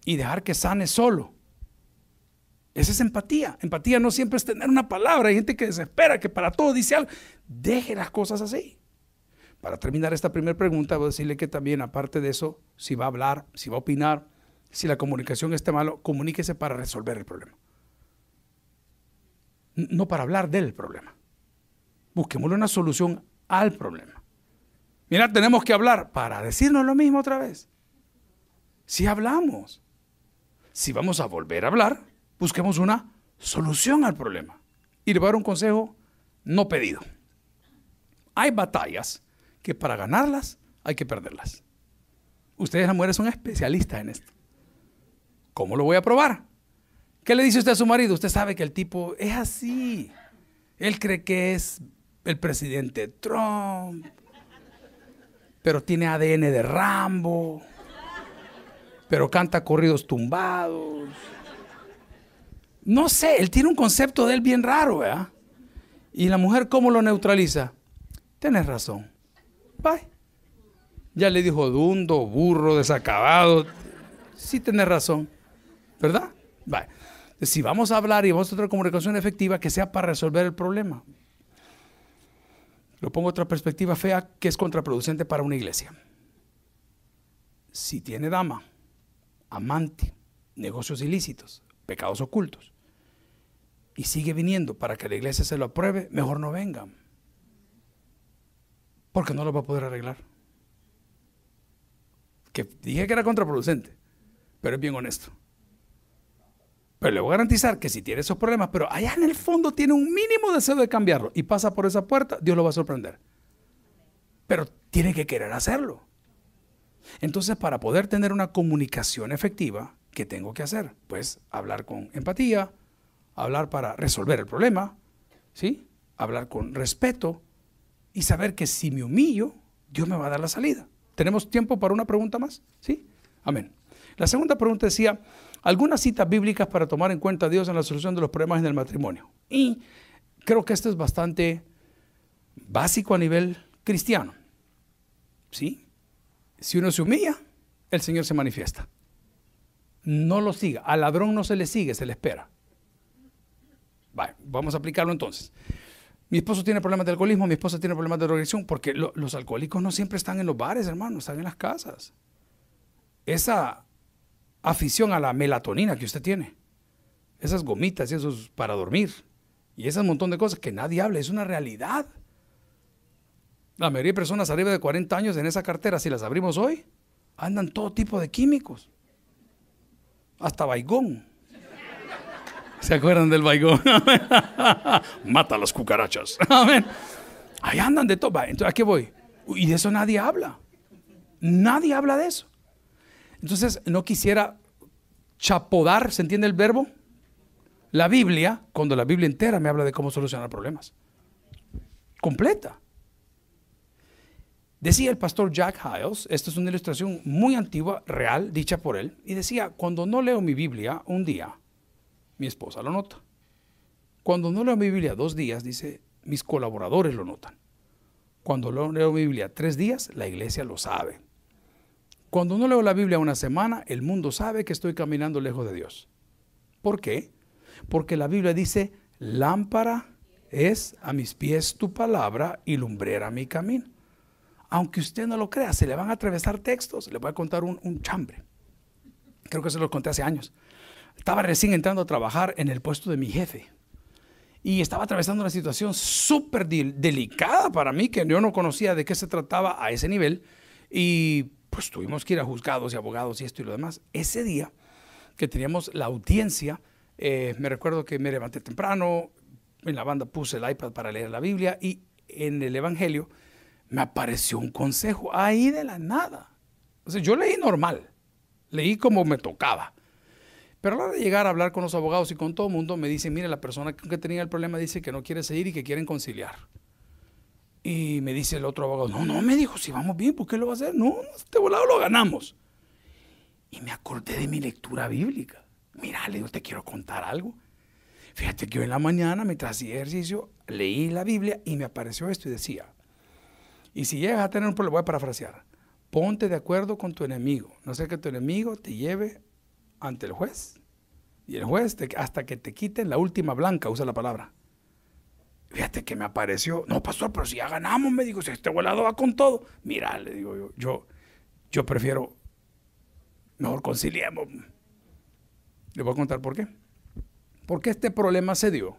y dejar que sane solo. Esa es empatía. Empatía no siempre es tener una palabra. Hay gente que desespera, que para todo dice algo. Deje las cosas así. Para terminar esta primera pregunta, voy a decirle que también, aparte de eso, si va a hablar, si va a opinar, si la comunicación está malo, comuníquese para resolver el problema. No para hablar del problema. Busquemos una solución al problema. Mira, tenemos que hablar para decirnos lo mismo otra vez. Si hablamos, si vamos a volver a hablar, busquemos una solución al problema. Y le voy a dar un consejo no pedido. Hay batallas que para ganarlas hay que perderlas. Ustedes las mujeres son especialistas en esto. ¿Cómo lo voy a probar? ¿Qué le dice usted a su marido? Usted sabe que el tipo es así. Él cree que es el presidente Trump, pero tiene ADN de Rambo, pero canta corridos tumbados no sé, él tiene un concepto de él bien raro, ¿verdad? Y la mujer, ¿cómo lo neutraliza? Tienes razón. Bye. Ya le dijo dundo, burro, desacabado. Sí, tienes razón. ¿Verdad? Bye. Si vamos a hablar y vamos a tener comunicación efectiva, que sea para resolver el problema. Lo pongo otra perspectiva fea que es contraproducente para una iglesia. Si tiene dama, amante, negocios ilícitos, pecados ocultos, y sigue viniendo para que la iglesia se lo apruebe, mejor no venga. Porque no lo va a poder arreglar. Que dije que era contraproducente, pero es bien honesto. Pero le voy a garantizar que si tiene esos problemas, pero allá en el fondo tiene un mínimo deseo de cambiarlo y pasa por esa puerta, Dios lo va a sorprender. Pero tiene que querer hacerlo. Entonces, para poder tener una comunicación efectiva, ¿qué tengo que hacer? Pues hablar con empatía, hablar para resolver el problema, ¿sí? Hablar con respeto y saber que si me humillo, Dios me va a dar la salida. ¿Tenemos tiempo para una pregunta más? ¿Sí? Amén. La segunda pregunta decía, algunas citas bíblicas para tomar en cuenta a Dios en la solución de los problemas en el matrimonio. Y creo que esto es bastante básico a nivel cristiano. ¿Sí? Si uno se humilla, el Señor se manifiesta. No lo siga. Al ladrón no se le sigue, se le espera vamos a aplicarlo entonces. Mi esposo tiene problemas de alcoholismo, mi esposa tiene problemas de drogadicción, porque los alcohólicos no siempre están en los bares, hermano, están en las casas. Esa afición a la melatonina que usted tiene, esas gomitas y esos para dormir, y ese montón de cosas que nadie habla, es una realidad. La mayoría de personas arriba de 40 años en esa cartera, si las abrimos hoy, andan todo tipo de químicos, hasta baigón. ¿Se acuerdan del baigón? Mata las cucarachas. Ahí andan de todo. Entonces, ¿a qué voy? Y de eso nadie habla. Nadie habla de eso. Entonces, no quisiera chapodar, ¿se entiende el verbo? La Biblia, cuando la Biblia entera me habla de cómo solucionar problemas. Completa. Decía el pastor Jack Hiles, esta es una ilustración muy antigua, real, dicha por él, y decía, cuando no leo mi Biblia un día, mi esposa lo nota. Cuando no leo mi Biblia dos días, dice, mis colaboradores lo notan. Cuando leo mi Biblia tres días, la iglesia lo sabe. Cuando no leo la Biblia una semana, el mundo sabe que estoy caminando lejos de Dios. ¿Por qué? Porque la Biblia dice, lámpara es a mis pies tu palabra y lumbrera mi camino. Aunque usted no lo crea, se le van a atravesar textos. Le voy a contar un, un chambre. Creo que se lo conté hace años. estaba recién entrando a trabajar en el puesto de mi jefe. Y estaba atravesando una situación súper delicada para mí, que yo no conocía de qué se trataba a ese nivel. Y pues tuvimos que ir a juzgados y abogados y esto y lo demás. Ese día que teníamos la audiencia, eh, me recuerdo que me levanté temprano, en la banda puse el iPad para leer la Biblia y en el Evangelio me apareció un consejo ahí de la nada. O sea, yo leí normal, leí como me tocaba. Pero a la hora de llegar a hablar con los abogados y con todo el mundo, me dicen, mire, la persona que tenía el problema dice que no quiere seguir y que quieren conciliar. Y me dice el otro abogado, no, no, me dijo, si vamos bien, ¿por qué lo va a hacer? No, este volado lo ganamos. Y me acordé de mi lectura bíblica. Mira, le digo, te quiero contar algo. Fíjate que hoy en la mañana, mientras hacía ejercicio, leí la Biblia y me apareció esto y decía, y si llegas a tener un problema, voy a parafrasear, ponte de acuerdo con tu enemigo, no sé que tu enemigo te lleve ante el juez. Y el juez, hasta que te quiten la última blanca, usa la palabra. Fíjate que me apareció, no pastor, pero si ya ganamos, me dijo, si este volado va con todo. Mira, le digo yo, yo, prefiero, mejor conciliemos. Le voy a contar por qué. Porque este problema se dio.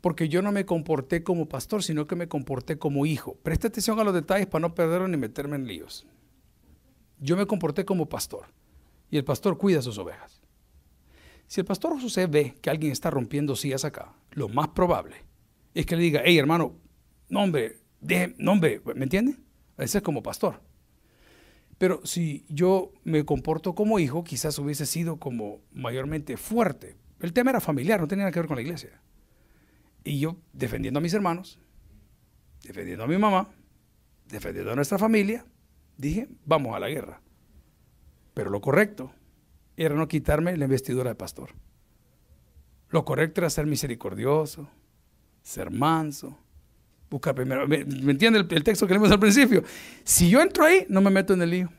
Porque yo no me comporté como pastor, sino que me comporté como hijo. Presta atención a los detalles para no perderlo ni meterme en líos. Yo me comporté como pastor y el pastor cuida sus ovejas. Si el pastor José ve que alguien está rompiendo sillas acá, lo más probable es que le diga, hey hermano, no hombre, deje, no hombre, ¿me entiende? Ese es como pastor. Pero si yo me comporto como hijo, quizás hubiese sido como mayormente fuerte. El tema era familiar, no tenía nada que ver con la iglesia. Y yo defendiendo a mis hermanos, defendiendo a mi mamá, defendiendo a nuestra familia, dije, vamos a la guerra. Pero lo correcto era no quitarme la investidura de pastor. Lo correcto era ser misericordioso, ser manso, buscar primero. ¿Me, entiende el, texto que leímos al principio? Si yo entro ahí, no me meto en el lío.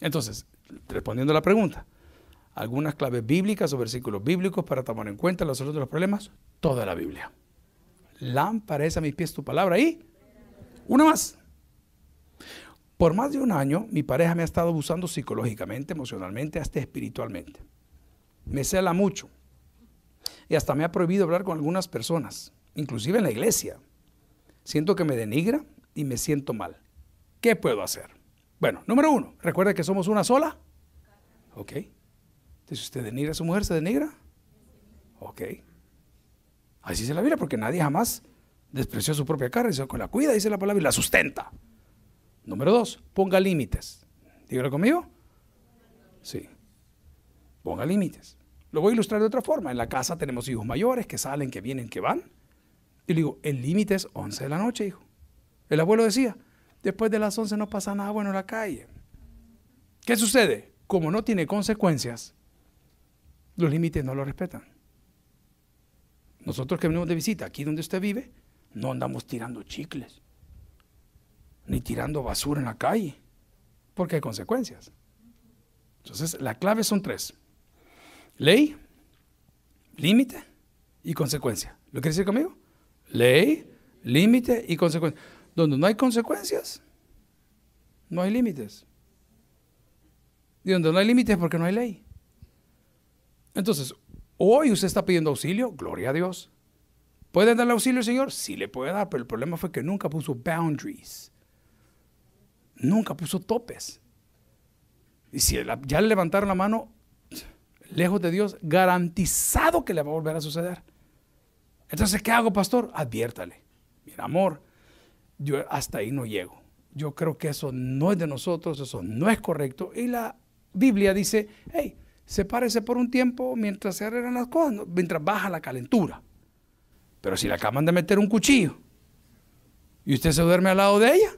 Entonces, respondiendo a la pregunta, algunas claves bíblicas o versículos bíblicos para tomar en cuenta la solución de los problemas, toda la Biblia. Lámpara es a mis pies tu palabra y una más. Por más de un año, mi pareja me ha estado abusando psicológicamente, emocionalmente, hasta espiritualmente. Me cela mucho. Y hasta me ha prohibido hablar con algunas personas, inclusive en la iglesia. Siento que me denigra y me siento mal. ¿Qué puedo hacer? Bueno, número uno, recuerde que somos una sola. Ok. Entonces, ¿usted denigra a su mujer? ¿Se denigra? Ok. Así se la Biblia, porque nadie jamás despreció su propia carne, se la cuida, dice la palabra, y la sustenta. Número dos, ponga límites. Dígalo conmigo. Sí. Ponga límites. Lo voy a ilustrar de otra forma. En la casa tenemos hijos mayores que salen, que vienen, que van. Y le digo, el límite es 11 de la noche, hijo. El abuelo decía, después de las 11 no pasa nada bueno en la calle. ¿Qué sucede? Como no tiene consecuencias, los límites no los respetan. Nosotros que venimos de visita aquí donde usted vive, no andamos tirando chicles ni tirando basura en la calle, porque hay consecuencias. Entonces, la clave son tres. Ley, límite y consecuencia. ¿Lo quiere decir conmigo? Ley, límite y consecuencia. Donde no hay consecuencias, no hay límites. Y donde no hay límites porque no hay ley. Entonces, hoy usted está pidiendo auxilio, gloria a Dios. ¿Puede darle auxilio, Señor? Sí le puede dar, pero el problema fue que nunca puso boundaries nunca puso topes. Y si ya le levantaron la mano, lejos de Dios, garantizado que le va a volver a suceder. Entonces, ¿qué hago, pastor? Adviértale. Mira, amor, yo hasta ahí no llego. Yo creo que eso no es de nosotros, eso no es correcto. Y la Biblia dice, hey, sepárese por un tiempo mientras se arreglan las cosas, mientras baja la calentura. Pero si le acaban de meter un cuchillo y usted se duerme al lado de ella,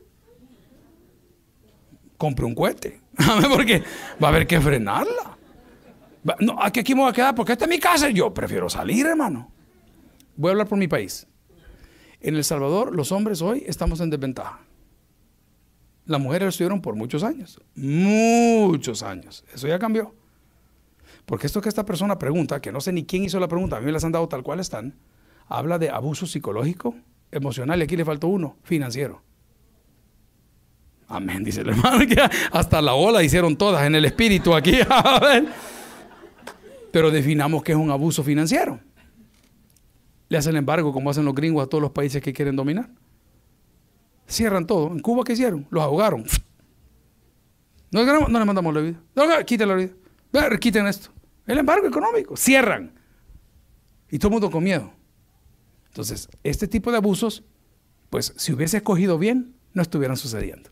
compre un cohete. Porque va a haber que frenarla. No, aquí, aquí me voy a quedar porque esta es mi casa. Yo prefiero salir, hermano. Voy a hablar por mi país. En El Salvador, los hombres hoy estamos en desventaja. Las mujeres estuvieron por muchos años. Muchos años. Eso ya cambió. Porque esto que esta persona pregunta, que no sé ni quién hizo la pregunta, a mí me las han dado tal cual están, habla de abuso psicológico, emocional, y aquí le faltó uno, financiero. Amén, dice el hermano, hasta la ola hicieron todas en el espíritu aquí. Pero definamos que es un abuso financiero. Le hacen embargo, como hacen los gringos a todos los países que quieren dominar. Cierran todo. ¿En Cuba qué hicieron? Los ahogaron. No, no le mandamos la vida. No, quiten la vida. Quiten esto. El embargo económico. Cierran. Y todo el mundo con miedo. Entonces, este tipo de abusos, pues si hubiese escogido bien, no estuvieran sucediendo.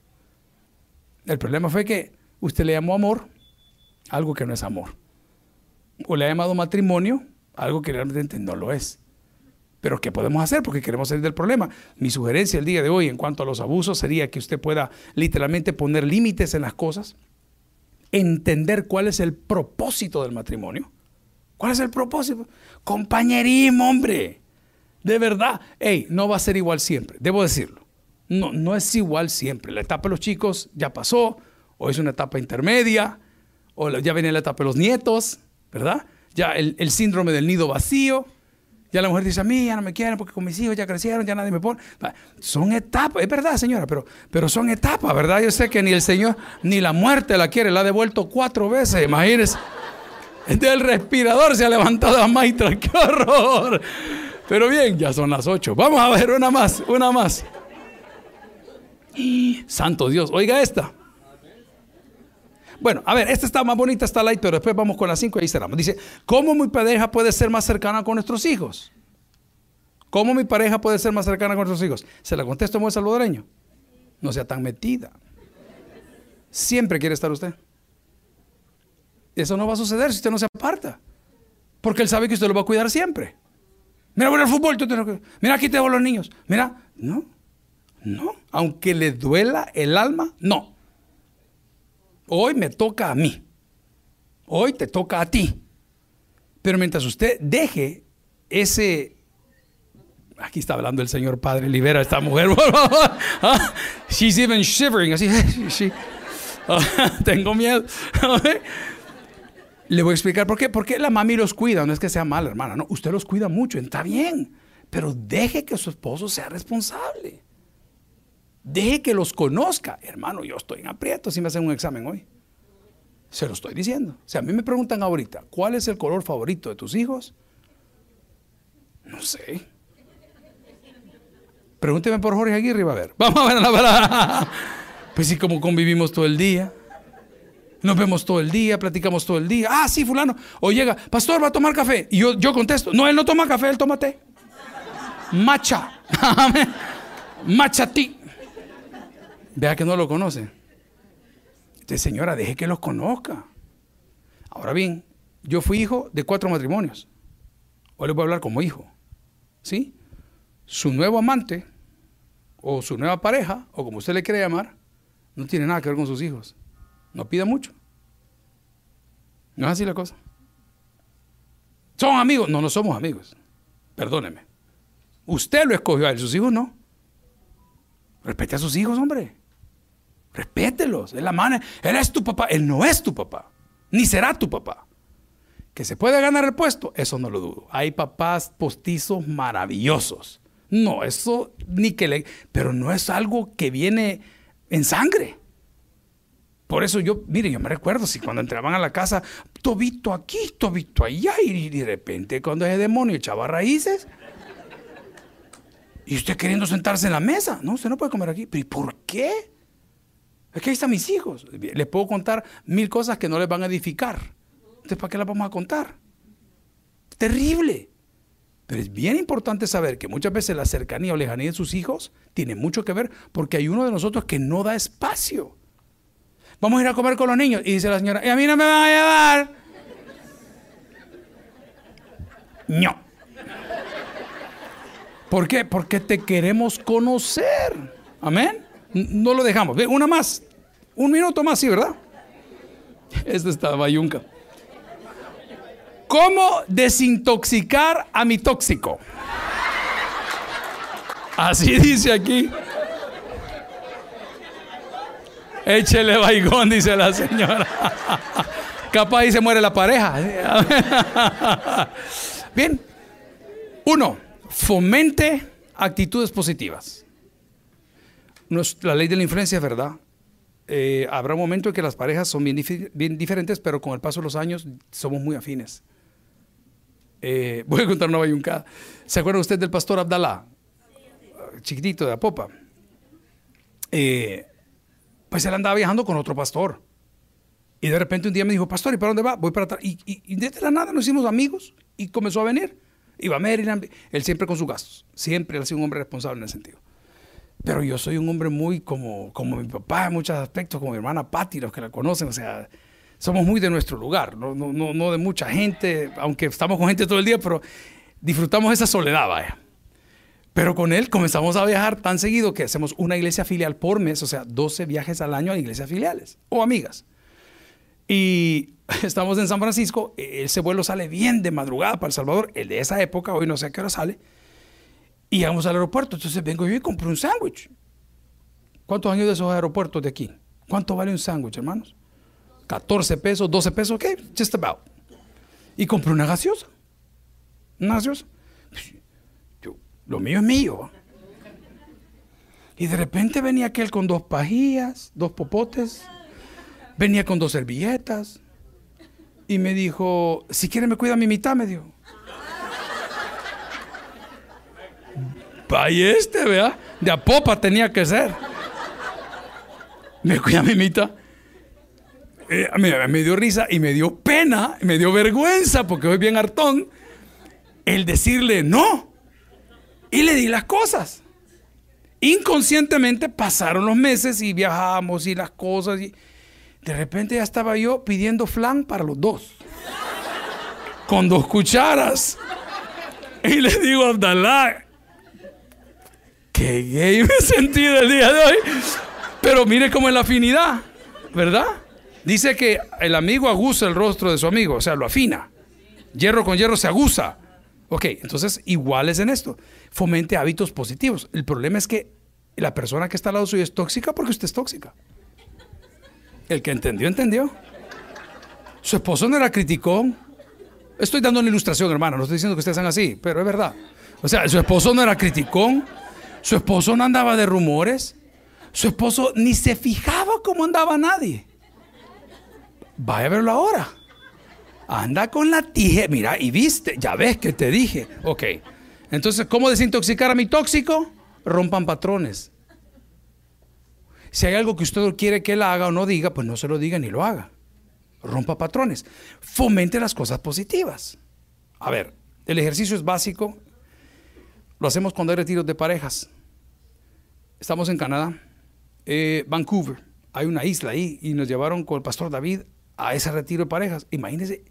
El problema fue que usted le llamó amor algo que no es amor. O le ha llamado matrimonio algo que realmente no lo es. Pero ¿qué podemos hacer? Porque queremos salir del problema. Mi sugerencia el día de hoy en cuanto a los abusos sería que usted pueda literalmente poner límites en las cosas, entender cuál es el propósito del matrimonio. ¿Cuál es el propósito? Compañerismo, hombre. De verdad. Hey, no va a ser igual siempre, debo decirlo. No, no es igual siempre. La etapa de los chicos ya pasó, o es una etapa intermedia, o ya viene la etapa de los nietos, ¿verdad? Ya el, síndrome del nido vacío. Ya la mujer dice, a mí ya no me quieren porque con mis hijos ya crecieron, ya nadie me pone. Son etapas, es verdad, señora, pero, pero son etapas, ¿verdad? Yo sé que ni el Señor, ni la muerte la quiere, la ha devuelto cuatro veces, imagínense. Del respirador se ha levantado a Maitra, qué horror. Pero bien, ya son las ocho. Vamos a ver una más, una más. Santo Dios, oiga esta. Bueno, a ver, esta está más bonita, está light, pero después vamos con las cinco y ahí cerramos. Dice, ¿cómo mi pareja puede ser más cercana con nuestros hijos? ¿Cómo mi pareja puede ser más cercana con nuestros hijos? Se la contesto buen salvadoreño. No sea tan metida. Siempre quiere estar usted. Eso no va a suceder si usted no se aparta. Porque él sabe que usted lo va a cuidar siempre. Mira, voy al fútbol, mira, aquí te a los niños. Mira, no, no. Aunque le duela el alma, no. Hoy me toca a mí. Hoy te toca a ti. Pero mientras usted deje ese... Aquí está hablando el Señor Padre, libera a esta mujer. Ah, she's even shivering. Así, tengo miedo. Le voy a explicar por qué. Porque la mami los cuida. No es que sea mala, hermana. No, usted los cuida mucho. Está bien. Pero deje que su esposo sea responsable. Deje que los conozca. Hermano, yo estoy en aprieto si me hacen un examen hoy. Se lo estoy diciendo. Si a mí me preguntan ahorita, ¿cuál es el color favorito de tus hijos? No sé. Pregúnteme por Jorge Aguirre, va a ver. Vamos a ver la verdad. Pues sí, como convivimos todo el día. Nos vemos todo el día, platicamos todo el día. Ah, sí, fulano. O llega, pastor, va a tomar café. Y yo, yo contesto, no, él no toma café, él toma té. Macha. Macha ti. Vea que no lo conoce. Entonces, señora, deje que los conozca. Ahora bien, yo fui hijo de cuatro matrimonios. Hoy les voy a hablar como hijo. ¿Sí? Su nuevo amante, o su nueva pareja, o como usted le quiere llamar, no tiene nada que ver con sus hijos. No pida mucho. No es así la cosa. ¿Son amigos? No, no somos amigos. Perdóneme. Usted lo escogió a él, sus hijos no. Respete a sus hijos, hombre. Respételos. Es la mano. Él es tu papá. Él no es tu papá. Ni será tu papá. Que se puede ganar el puesto, eso no lo dudo. Hay papás postizos maravillosos. No, eso ni que le. Pero no es algo que viene en sangre. Por eso yo, mire, yo me recuerdo si cuando entraban a la casa, tobito aquí, tobito allá, y de repente cuando ese demonio echaba raíces, y usted queriendo sentarse en la mesa, no, usted no puede comer aquí, pero ¿y por qué? Es que ahí están mis hijos. Les puedo contar mil cosas que no les van a edificar. Entonces, ¿para qué las vamos a contar? Terrible. Pero es bien importante saber que muchas veces la cercanía o lejanía de sus hijos tiene mucho que ver porque hay uno de nosotros que no da espacio. Vamos a ir a comer con los niños. Y dice la señora, ¿y a mí no me van a llevar? No. ¿Por qué? Porque te queremos conocer. Amén. No lo dejamos. Una más. Un minuto más, sí, ¿verdad? Esta está bayunca. ¿Cómo desintoxicar a mi tóxico? Así dice aquí. Échele baigón, dice la señora. Capaz ahí se muere la pareja. Bien. Uno, fomente actitudes positivas la ley de la influencia es verdad. habrá un momento en que las parejas son bien, bien, diferentes, pero con el paso de los años somos muy afines. Eh, voy a contar una bayuncada. ¿Se acuerda usted del pastor Abdalá? Chiquitito de Apopa. Eh, pues él andaba viajando con otro pastor. Y de repente un día me dijo, pastor, ¿y para dónde va? Voy para atrás. Y, y, desde la nada nos hicimos amigos y comenzó a venir. Iba a Maryland, él siempre con sus gastos. Siempre ha sido un hombre responsable en ese sentido. Pero yo soy un hombre muy como, como mi papá en muchos aspectos, como mi hermana Patty, los que la conocen. O sea, somos muy de nuestro lugar, no, no, no, de mucha gente, aunque estamos con gente todo el día, pero disfrutamos esa soledad, vaya. Pero con él comenzamos a viajar tan seguido que hacemos una iglesia filial por mes, o sea, 12 viajes al año a iglesias filiales o amigas. Y estamos en San Francisco, ese vuelo sale bien de madrugada para El Salvador, el de esa época, hoy no sé a qué hora sale, y vamos al aeropuerto. Entonces vengo yo y compro un sándwich. ¿Cuántos años de esos aeropuertos de aquí? ¿Cuánto vale un sándwich, hermanos? 14 pesos, 12 pesos, ok, just about. Y compré una gaseosa. Una gaseosa. Yo, lo mío es mío. Y de repente venía aquel con dos pajillas, dos popotes. Venía con dos servilletas. Y me dijo, si quiere me cuida mi mitad, me dijo. Vaya este, vea. De a popa tenía que ser. Me cuida mi mitad. Eh, me, dio risa y me dio pena, me dio vergüenza, porque soy bien hartón, el decirle no. Y le di las cosas. Inconscientemente pasaron los meses y viajamos y las cosas. Y de repente ya estaba yo pidiendo flan para los dos. Con dos cucharas. Y le digo a que gay me he sentido el día de hoy. Pero mire cómo es la afinidad, ¿verdad? Dice que el amigo aguza el rostro de su amigo, o sea, lo afina. Hierro con hierro se aguza. Ok, entonces iguales en esto. Fomente hábitos positivos. El problema es que la persona que está al lado suyo es tóxica porque usted es tóxica. El que entendió, entendió. Su esposo no era criticón. Estoy dando una ilustración, hermano. No estoy diciendo que ustedes sean así, pero es verdad. O sea, su esposo no era criticón. Su esposo no andaba de rumores. Su esposo ni se fijaba cómo andaba nadie. Vaya a verlo ahora. Anda con la tijera. Mira, y viste, ya ves que te dije. Ok. Entonces, ¿cómo desintoxicar a mi tóxico? Rompan patrones. Si hay algo que usted quiere que él haga o no diga, pues no se lo diga ni lo haga. Rompa patrones. Fomente las cosas positivas. A ver, el ejercicio es básico. Lo hacemos cuando hay retiros de parejas. Estamos en Canadá, eh, Vancouver. Hay una isla ahí y nos llevaron con el pastor David a ese retiro de parejas. Imagínense,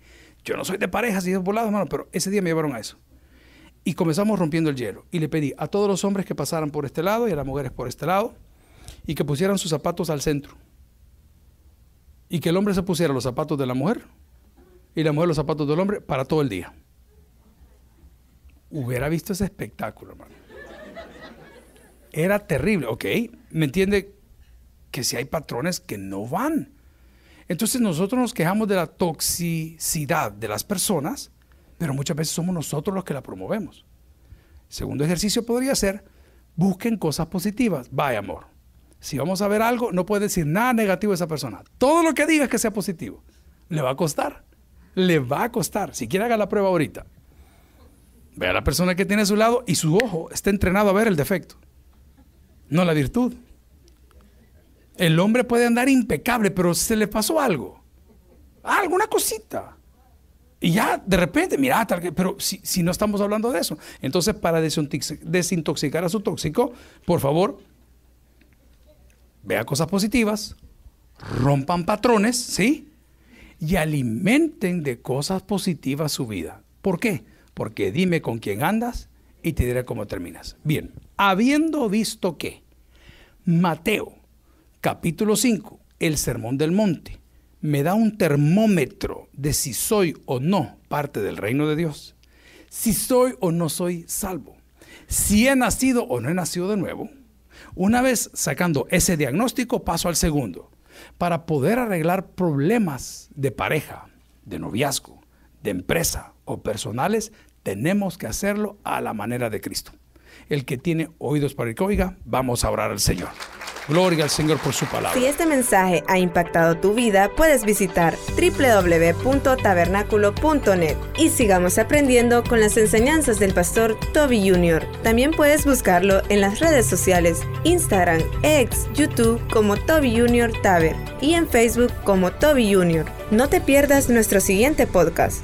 yo no soy de parejas y de volado, hermano, pero ese día me llevaron a eso. Y comenzamos rompiendo el hielo. Y le pedí a todos los hombres que pasaran por este lado y a las mujeres por este lado y que pusieran sus zapatos al centro. Y que el hombre se pusiera los zapatos de la mujer y la mujer los zapatos del hombre para todo el día. Hubiera visto ese espectáculo, hermano. Era terrible, ¿ok? ¿Me entiende? Que si hay patrones que no van. Entonces nosotros nos quejamos de la toxicidad de las personas, pero muchas veces somos nosotros los que la promovemos. segundo ejercicio podría ser, busquen cosas positivas. Vaya amor, si vamos a ver algo, no puede decir nada negativo de esa persona. Todo lo que diga que sea positivo. Le va a costar. Le va a costar. Si quiere haga la prueba ahorita. Ve a la persona que tiene a su lado y su ojo está entrenado a ver el defecto, no la virtud. El hombre puede andar impecable, pero se le pasó algo. alguna cosita. Y ya de repente, mira, pero si, si, no estamos hablando de eso. Entonces, para desintoxicar a su tóxico, por favor, vea cosas positivas, rompan patrones, ¿sí? Y alimenten de cosas positivas su vida. ¿Por qué? Porque dime con quién andas y te diré cómo terminas. Bien, habiendo visto que Mateo capítulo 5, el Sermón del Monte, me da un termómetro de si soy o no parte del reino de Dios, si soy o no soy salvo, si he nacido o no he nacido de nuevo. Una vez sacando ese diagnóstico, paso al segundo. Para poder arreglar problemas de pareja, de noviazgo, de empresa o personales, tenemos que hacerlo a la manera de Cristo. El que tiene oídos para el que oiga, vamos a orar al Señor. Gloria al Señor por su palabra. Si este mensaje ha impactado tu vida, puedes visitar www.tabernaculo.net y sigamos aprendiendo con las enseñanzas del pastor Toby Jr. También puedes buscarlo en las redes sociales, Instagram, X, YouTube como Toby Jr. Taber y en Facebook como Toby Jr. No te pierdas nuestro siguiente podcast.